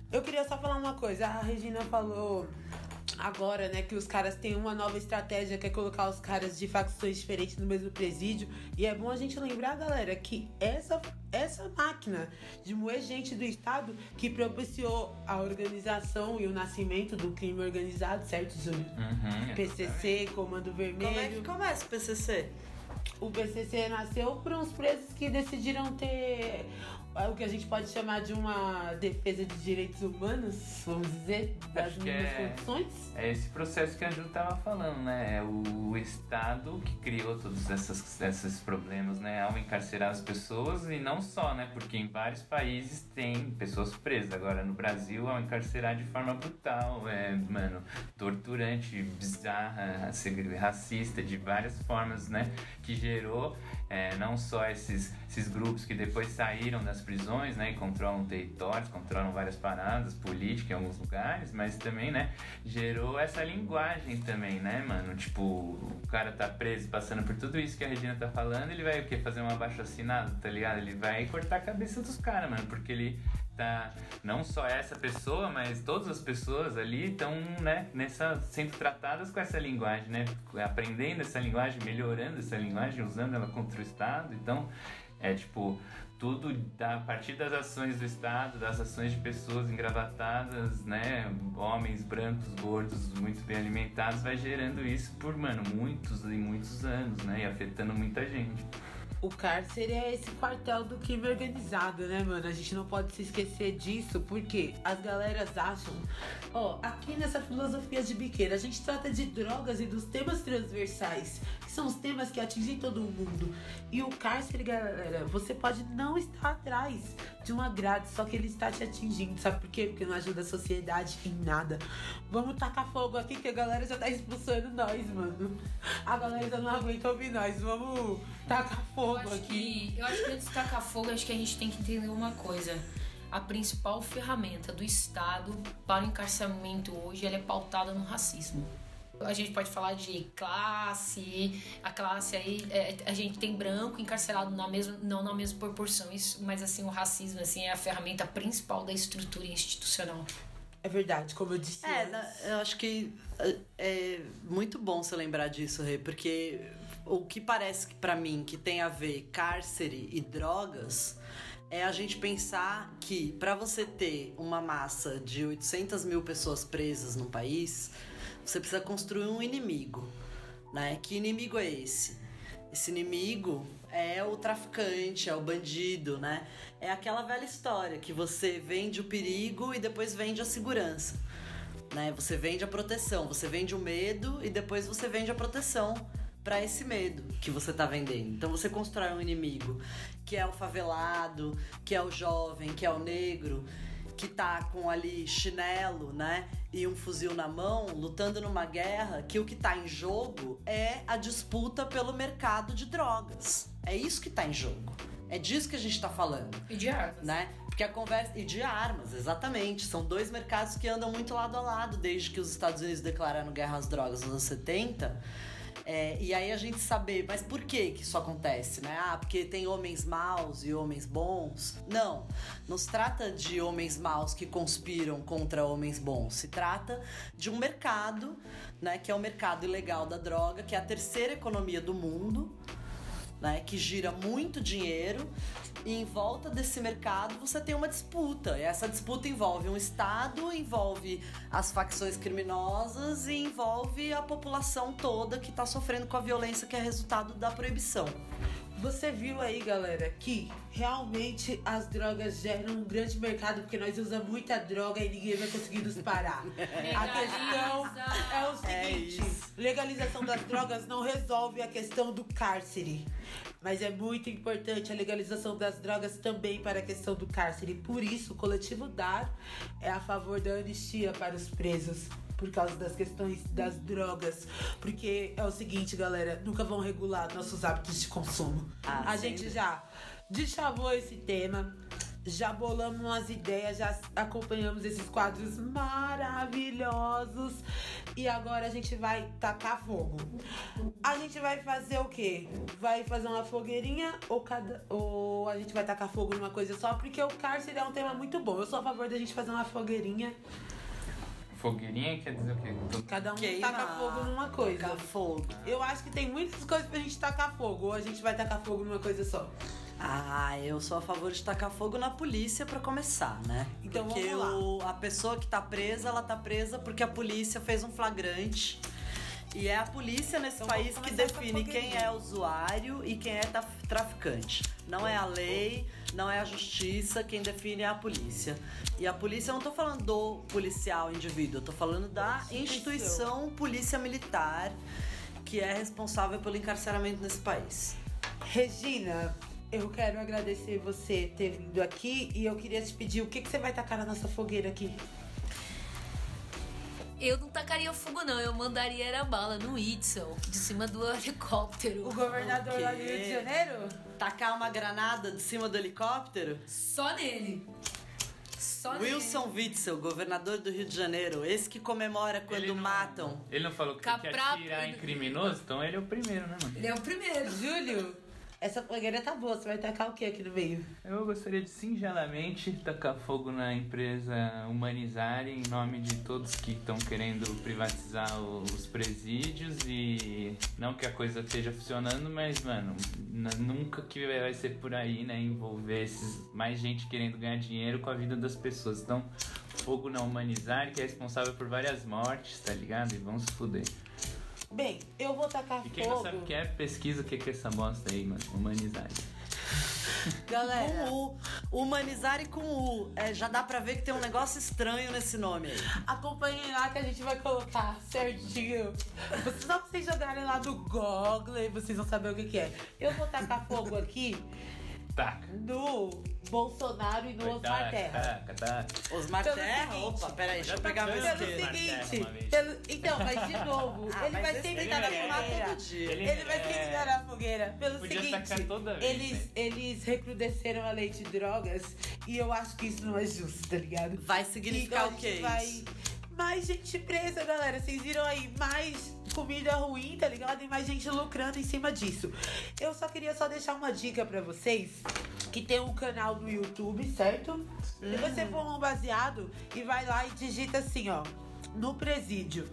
Eu queria só falar uma coisa. A Regina falou agora, né, que os caras têm uma nova estratégia que é colocar os caras de facções diferentes no mesmo presídio. E é bom a gente lembrar, galera, que essa, essa máquina de moer gente do Estado que propiciou a organização e o nascimento do crime organizado, certo, Júlio? Uhum, PCC, Comando Vermelho. Como é que começa o PCC? O PCC nasceu por uns presos que decidiram ter o que a gente pode chamar de uma defesa de direitos humanos, vamos dizer, das Acho que mínimas é- condições. É esse processo que a Ju tava falando, né? É o Estado que criou todos essas, esses problemas, né? Ao encarcerar as pessoas e não só, né? Porque em vários países tem pessoas presas. Agora no Brasil, ao encarcerar de forma brutal, é, mano, torturante, bizarra, racista, de várias formas, né? Que gerou é, não só esses, esses grupos que depois saíram das prisões, né? E controlam territórios, controlam várias paradas políticas em alguns lugares, mas também, né? Gerou essa linguagem também, né, mano? Tipo, o cara tá preso, passando por tudo isso que a Regina tá falando, ele vai o quê? Fazer um abaixo assinado, tá ligado? Ele vai cortar a cabeça dos caras, mano, porque ele tá não só essa pessoa, mas todas as pessoas ali estão, né, nessa sendo tratadas com essa linguagem, né? Aprendendo essa linguagem, melhorando essa linguagem, usando ela contra o Estado. Então, é tipo tudo da, a partir das ações do Estado, das ações de pessoas engravatadas, né, homens brancos, gordos, muito bem alimentados, vai gerando isso por, mano, muitos e muitos anos, né, e afetando muita gente. O cárcere é esse quartel do crime organizado, né, mano? A gente não pode se esquecer disso, porque as galeras acham. Ó, aqui nessa filosofia de biqueira, a gente trata de drogas e dos temas transversais, que são os temas que atingem todo mundo. E o cárcere, galera, você pode não estar atrás de uma grade, só que ele está te atingindo. Sabe por quê? Porque não ajuda a sociedade em nada. Vamos tacar fogo aqui que a galera já tá expulsando nós, mano. A galera já não aguenta ouvir nós. Vamos tacar fogo Eu aqui. que, eu acho que antes de tacar fogo, acho que a gente tem que entender uma coisa. A principal ferramenta do Estado para o encarceramento hoje ela é pautada no racismo. A gente pode falar de classe, a classe aí, é, a gente tem branco encarcerado na mesma, não na mesma proporção, isso, mas assim, o racismo assim, é a ferramenta principal da estrutura institucional. É verdade, como eu disse. É, antes. eu acho que é, é muito bom você lembrar disso, Rê, porque o que parece que para mim que tem a ver cárcere e drogas é a gente pensar que para você ter uma massa de 800 mil pessoas presas num país, você precisa construir um inimigo, né? Que inimigo é esse? Esse inimigo é o traficante, é o bandido, né? É aquela velha história que você vende o perigo e depois vende a segurança. Né? Você vende a proteção, você vende o medo e depois você vende a proteção para esse medo que você tá vendendo. Então você constrói um inimigo que é o favelado, que é o jovem, que é o negro, que tá com ali chinelo, né? E um fuzil na mão, lutando numa guerra que o que tá em jogo é a disputa pelo mercado de drogas. É isso que tá em jogo. É disso que a gente tá falando. E de armas. Né? Porque a conversa. E de armas, exatamente. São dois mercados que andam muito lado a lado desde que os Estados Unidos declararam guerra às drogas nos anos 70. É, e aí a gente saber, mas por que que isso acontece, né? Ah, porque tem homens maus e homens bons? Não, não se trata de homens maus que conspiram contra homens bons. Se trata de um mercado, né? Que é o mercado ilegal da droga, que é a terceira economia do mundo, né? Que gira muito dinheiro e em volta desse mercado você tem uma disputa. E essa disputa envolve um Estado, envolve as facções criminosas e envolve a população toda que está sofrendo com a violência que é resultado da proibição. Você viu aí, galera, que realmente as drogas geram um grande mercado porque nós usamos muita droga e ninguém vai conseguir nos parar. [LAUGHS] a questão é o seguinte: legalização das drogas não resolve a questão do cárcere. Mas é muito importante a legalização das drogas também para a questão do cárcere. Por isso, o coletivo DAR é a favor da anistia para os presos por causa das questões das drogas. Porque é o seguinte, galera, nunca vão regular nossos hábitos de consumo. Ah, a sempre. gente já deschavou esse tema. Já bolamos umas ideias, já acompanhamos esses quadros maravilhosos. E agora a gente vai tacar fogo. A gente vai fazer o quê? Vai fazer uma fogueirinha ou, cada, ou a gente vai tacar fogo numa coisa só? Porque o cárcere é um tema muito bom. Eu sou a favor da gente fazer uma fogueirinha. Fogueirinha quer dizer o quê? Cada um Queima, taca fogo numa coisa. tacar fogo. Eu acho que tem muitas coisas pra gente tacar fogo. Ou a gente vai tacar fogo numa coisa só. Ah, eu sou a favor de tacar fogo na polícia pra começar, né? Então porque vamos lá. o- a pessoa que tá presa, ela tá presa porque a polícia fez um flagrante. E é a polícia nesse Então país que define quem é usuário e quem é traf- traficante. Não é a lei, não é a justiça, quem define é a polícia. E a polícia, eu não tô falando do policial indivíduo, eu tô falando da instituição polícia militar, que é responsável pelo encarceramento nesse país. Regina, eu quero agradecer você ter vindo aqui e eu queria te pedir o que, que você vai tacar na nossa fogueira aqui. Eu não tacaria fogo, não. Eu mandaria era bala no Itzel, de cima do helicóptero. O governador lá do Rio de Janeiro? Tacar uma granada de cima do helicóptero? Só nele. Só nele. Wilson Witzel, governador do Rio de Janeiro, esse que comemora quando matam. Ele não falou que quer Capra- atirar em criminoso? Então ele é o primeiro, né, mano? Ele é o primeiro. Júlio, essa fogueira tá boa. Você vai tacar o que aqui no meio? Eu gostaria de singelamente tacar fogo na empresa Humanizar em nome de todos que estão querendo privatizar os presídios e não que a coisa esteja funcionando, mas mano, nunca que vai ser por aí, né, envolver esses, mais gente querendo ganhar dinheiro com a vida das pessoas. Então, fogo na Humanizar que é responsável por várias mortes, tá ligado? E vão se fuder. Bem, eu vou tacar E quem não fogo. sabe o que é, pesquisa o que é essa bosta aí, mano. Humanizar. Galera, Com U. Humanizar e com U. É, já dá pra ver que tem um negócio estranho nesse nome aí. acompanhem lá que a gente vai colocar certinho. Vocês- Só vocês jogarem lá no Google e vocês vão saber o que, que é. Eu vou tacar fogo aqui Taca. no Bolsonaro e no Osmar Terra. Taca, taca. Osmar Pelo Terra? seguinte- Opa, peraí, deixa eu Já pegar tá meu? Pelo seguinte, pelo- então, mas de novo, Ah, ele vai sempre estar na fogueira. todo dia. Ele, Ele vai sempre merece. estar na fogueira. Pelo Podia seguinte, toda vez, eles, né? eles recrudesceram a lei de drogas e eu acho que isso não é justo, tá ligado? Vai significar Então, o a que gente vai... Mais gente presa, galera. Vocês viram aí mais comida ruim, tá ligado? E mais gente lucrando em cima disso. Eu só queria só deixar uma dica pra vocês. Que tem um canal no YouTube, certo? Se você for um baseado e vai lá e digita assim, ó. No presídio.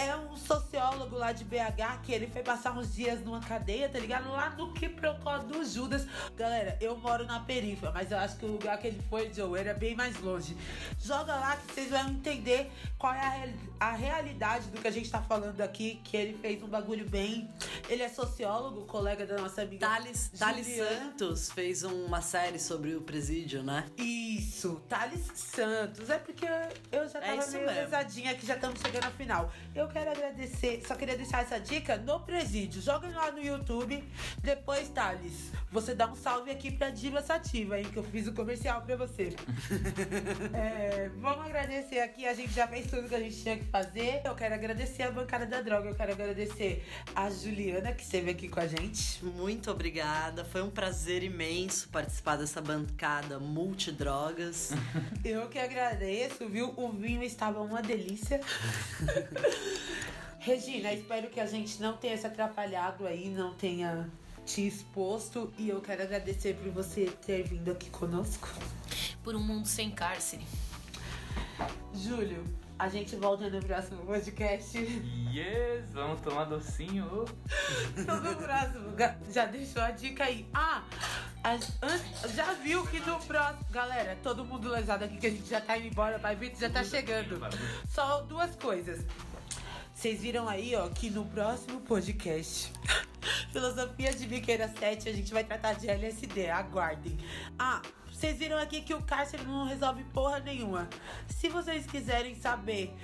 É um sociólogo lá de BH que ele foi passar uns dias numa cadeia, tá ligado? Lá no que procó do Judas. Galera, eu moro na perifa, mas eu acho que o lugar que ele foi, Joe, era bem mais longe. Joga lá que vocês vão entender qual é a, reali- a realidade do que a gente tá falando aqui. Que ele fez um bagulho bem. Ele é sociólogo, colega da nossa amiga. Thales, Thales. Santos fez uma série sobre o presídio, né? Isso, Thales Santos. É porque eu já É tava isso meio mesmo. lesadinha que já estamos chegando ao final. Eu eu quero agradecer, só queria deixar essa dica no presídio. Joguem lá no YouTube. Depois, Thales, você dá um salve aqui pra Diva Sativa, hein? Que eu fiz o comercial pra você. [LAUGHS] É, vamos agradecer aqui. A gente já fez tudo que a gente tinha que fazer. Eu quero agradecer a bancada da droga. Eu quero agradecer a Juliana, que esteve aqui com a gente. Muito obrigada. Foi um prazer imenso participar dessa bancada multidrogas. [LAUGHS] Eu que agradeço, viu? O vinho estava uma delícia. [LAUGHS] Regina, espero que a gente não tenha se atrapalhado aí, não tenha te exposto. E eu quero agradecer por você ter vindo aqui conosco. Por um mundo sem cárcere. Júlio, a gente volta no próximo podcast. Yes, vamos tomar docinho. No próximo, já deixou a dica aí. Ah, já viu que no próximo. Galera, todo mundo lesado aqui que a gente já tá indo embora, vai Vitor já tá chegando. Só duas coisas. Vocês viram aí, ó, que no próximo podcast, [LAUGHS] Filosofia de Biqueira 7, a gente vai tratar de LSD. Aguardem. Ah, vocês viram aqui que o cárcere não resolve porra nenhuma. Se vocês quiserem saber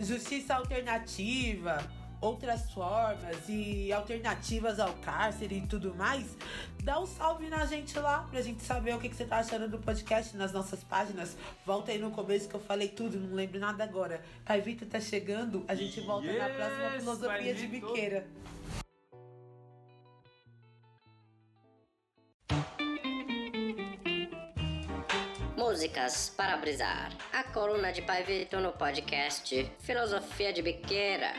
justiça alternativa, outras formas e alternativas ao cárcere e tudo mais, dá um salve na gente lá pra gente saber o que, que você tá achando do podcast nas nossas páginas. Volta aí no começo que eu falei tudo, não lembro nada agora. Pai Vitor tá chegando, a gente volta na próxima filosofia de biqueira. Músicas para brisar. A coluna de Pai Vitor no podcast Filosofia de Biqueira.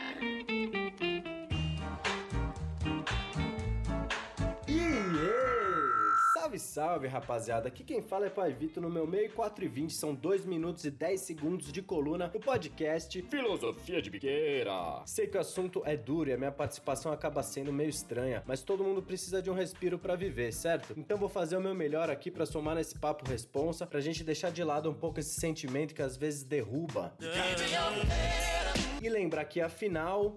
Salve, salve, rapaziada. Aqui quem fala é Pai Vitor no meu meio 4 e 20. São 2 minutos e 10 segundos de coluna no podcast Filosofia de Biqueira. Sei que o assunto é duro e a minha participação acaba sendo meio estranha, mas todo mundo precisa de um respiro pra viver, certo? Então vou fazer o meu melhor aqui pra somar nesse papo responsa, pra gente deixar de lado um pouco esse sentimento que às vezes derruba. E lembrar que afinal.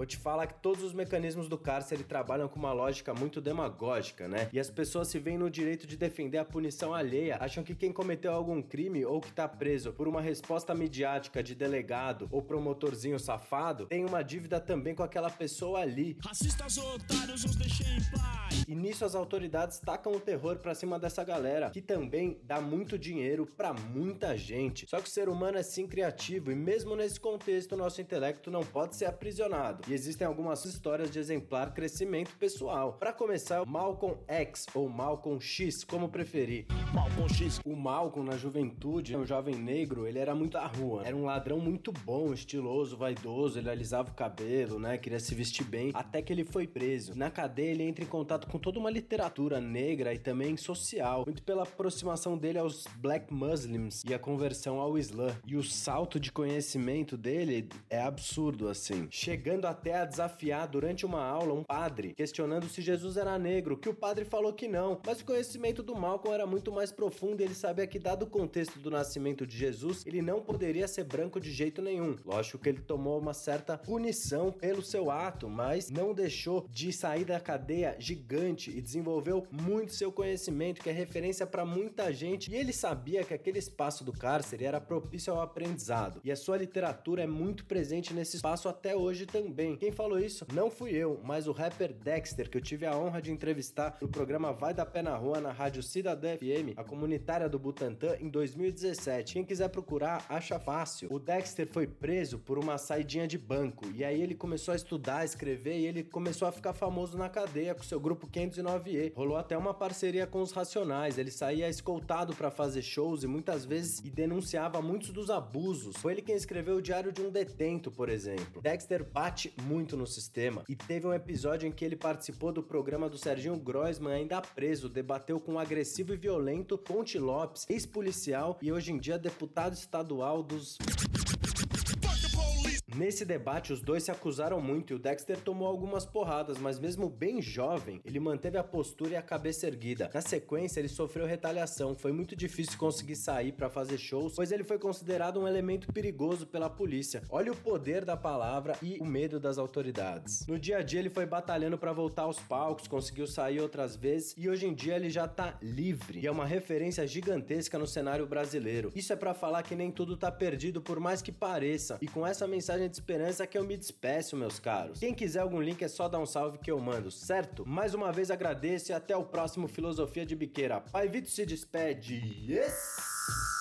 Vou te falar que todos os mecanismos do cárcere trabalham com uma lógica muito demagógica, né? E as pessoas se veem no direito de defender a punição alheia, acham que quem cometeu algum crime ou que tá preso por uma resposta midiática de delegado ou promotorzinho safado tem uma dívida também com aquela pessoa ali. Racistas otários, os deixei em paz. E nisso as autoridades tacam o terror pra cima dessa galera, que também dá muito dinheiro pra muita gente. Só que o ser humano é sim criativo e mesmo nesse contexto nosso intelecto não pode ser aprisionado. E existem algumas histórias de exemplar crescimento pessoal. Pra começar, Malcolm X ou Malcolm X, como preferir. Malcolm X. O Malcolm na juventude, um jovem negro, ele era muito da rua. Era um ladrão muito bom, estiloso, vaidoso, ele alisava o cabelo, né? Queria se vestir bem, até que ele foi preso. Na cadeia ele entra em contato com toda uma literatura negra e também social, muito pela aproximação dele aos Black Muslims e a conversão ao Islã. E o salto de conhecimento dele é absurdo assim, chegando até a desafiar durante uma aula um padre, questionando se Jesus era negro, que o padre falou que não, mas o conhecimento do Malcolm era muito mais profundo e ele sabia que dado o contexto do nascimento de Jesus, ele não poderia ser branco de jeito nenhum. Lógico que ele tomou uma certa punição pelo seu ato, mas não deixou de sair da cadeia gigante e desenvolveu muito seu conhecimento, que é referência para muita gente. E ele sabia que aquele espaço do cárcere era propício ao aprendizado. E a sua literatura é muito presente nesse espaço até hoje também. Quem falou isso não fui eu, mas o rapper Dexter, que eu tive a honra de entrevistar no programa Vai da Pé na Rua na Rádio Cidadã FM, a comunitária do Butantã, em 2017. Quem quiser procurar, acha fácil. O Dexter foi preso por uma saidinha de banco e aí ele começou a estudar, escrever e ele começou a ficar famoso na cadeia com seu grupo 509E. Rolou até uma parceria com os Racionais. Ele saía escoltado para fazer shows e muitas vezes e denunciava muitos dos abusos. Foi ele quem escreveu o Diário de um Detento, por exemplo. Dexter bate muito no sistema e teve um episódio em que ele participou do programa do Serginho Groisman ainda preso, debateu com o agressivo e violento Ponte Lopes, ex-policial e hoje em dia deputado estadual dos Nesse debate, os dois se acusaram muito e o Dexter tomou algumas porradas, mas mesmo bem jovem, ele manteve a postura e a cabeça erguida. Na sequência, ele sofreu retaliação. Foi muito difícil conseguir sair para fazer shows, pois ele foi considerado um elemento perigoso pela polícia. Olha o poder da palavra e o medo das autoridades. No dia a dia, ele foi batalhando para voltar aos palcos, conseguiu sair outras vezes e hoje em dia ele já tá livre. E é uma referência gigantesca no cenário brasileiro. Isso é para falar que nem tudo tá perdido, por mais que pareça. E com essa mensagem de esperança que eu me despeço, meus caros. Quem quiser algum link é só dar um salve que eu mando, certo? Mais uma vez agradeço e até o próximo Filosofia de Biqueira. Pai Vitor se despede. Yes!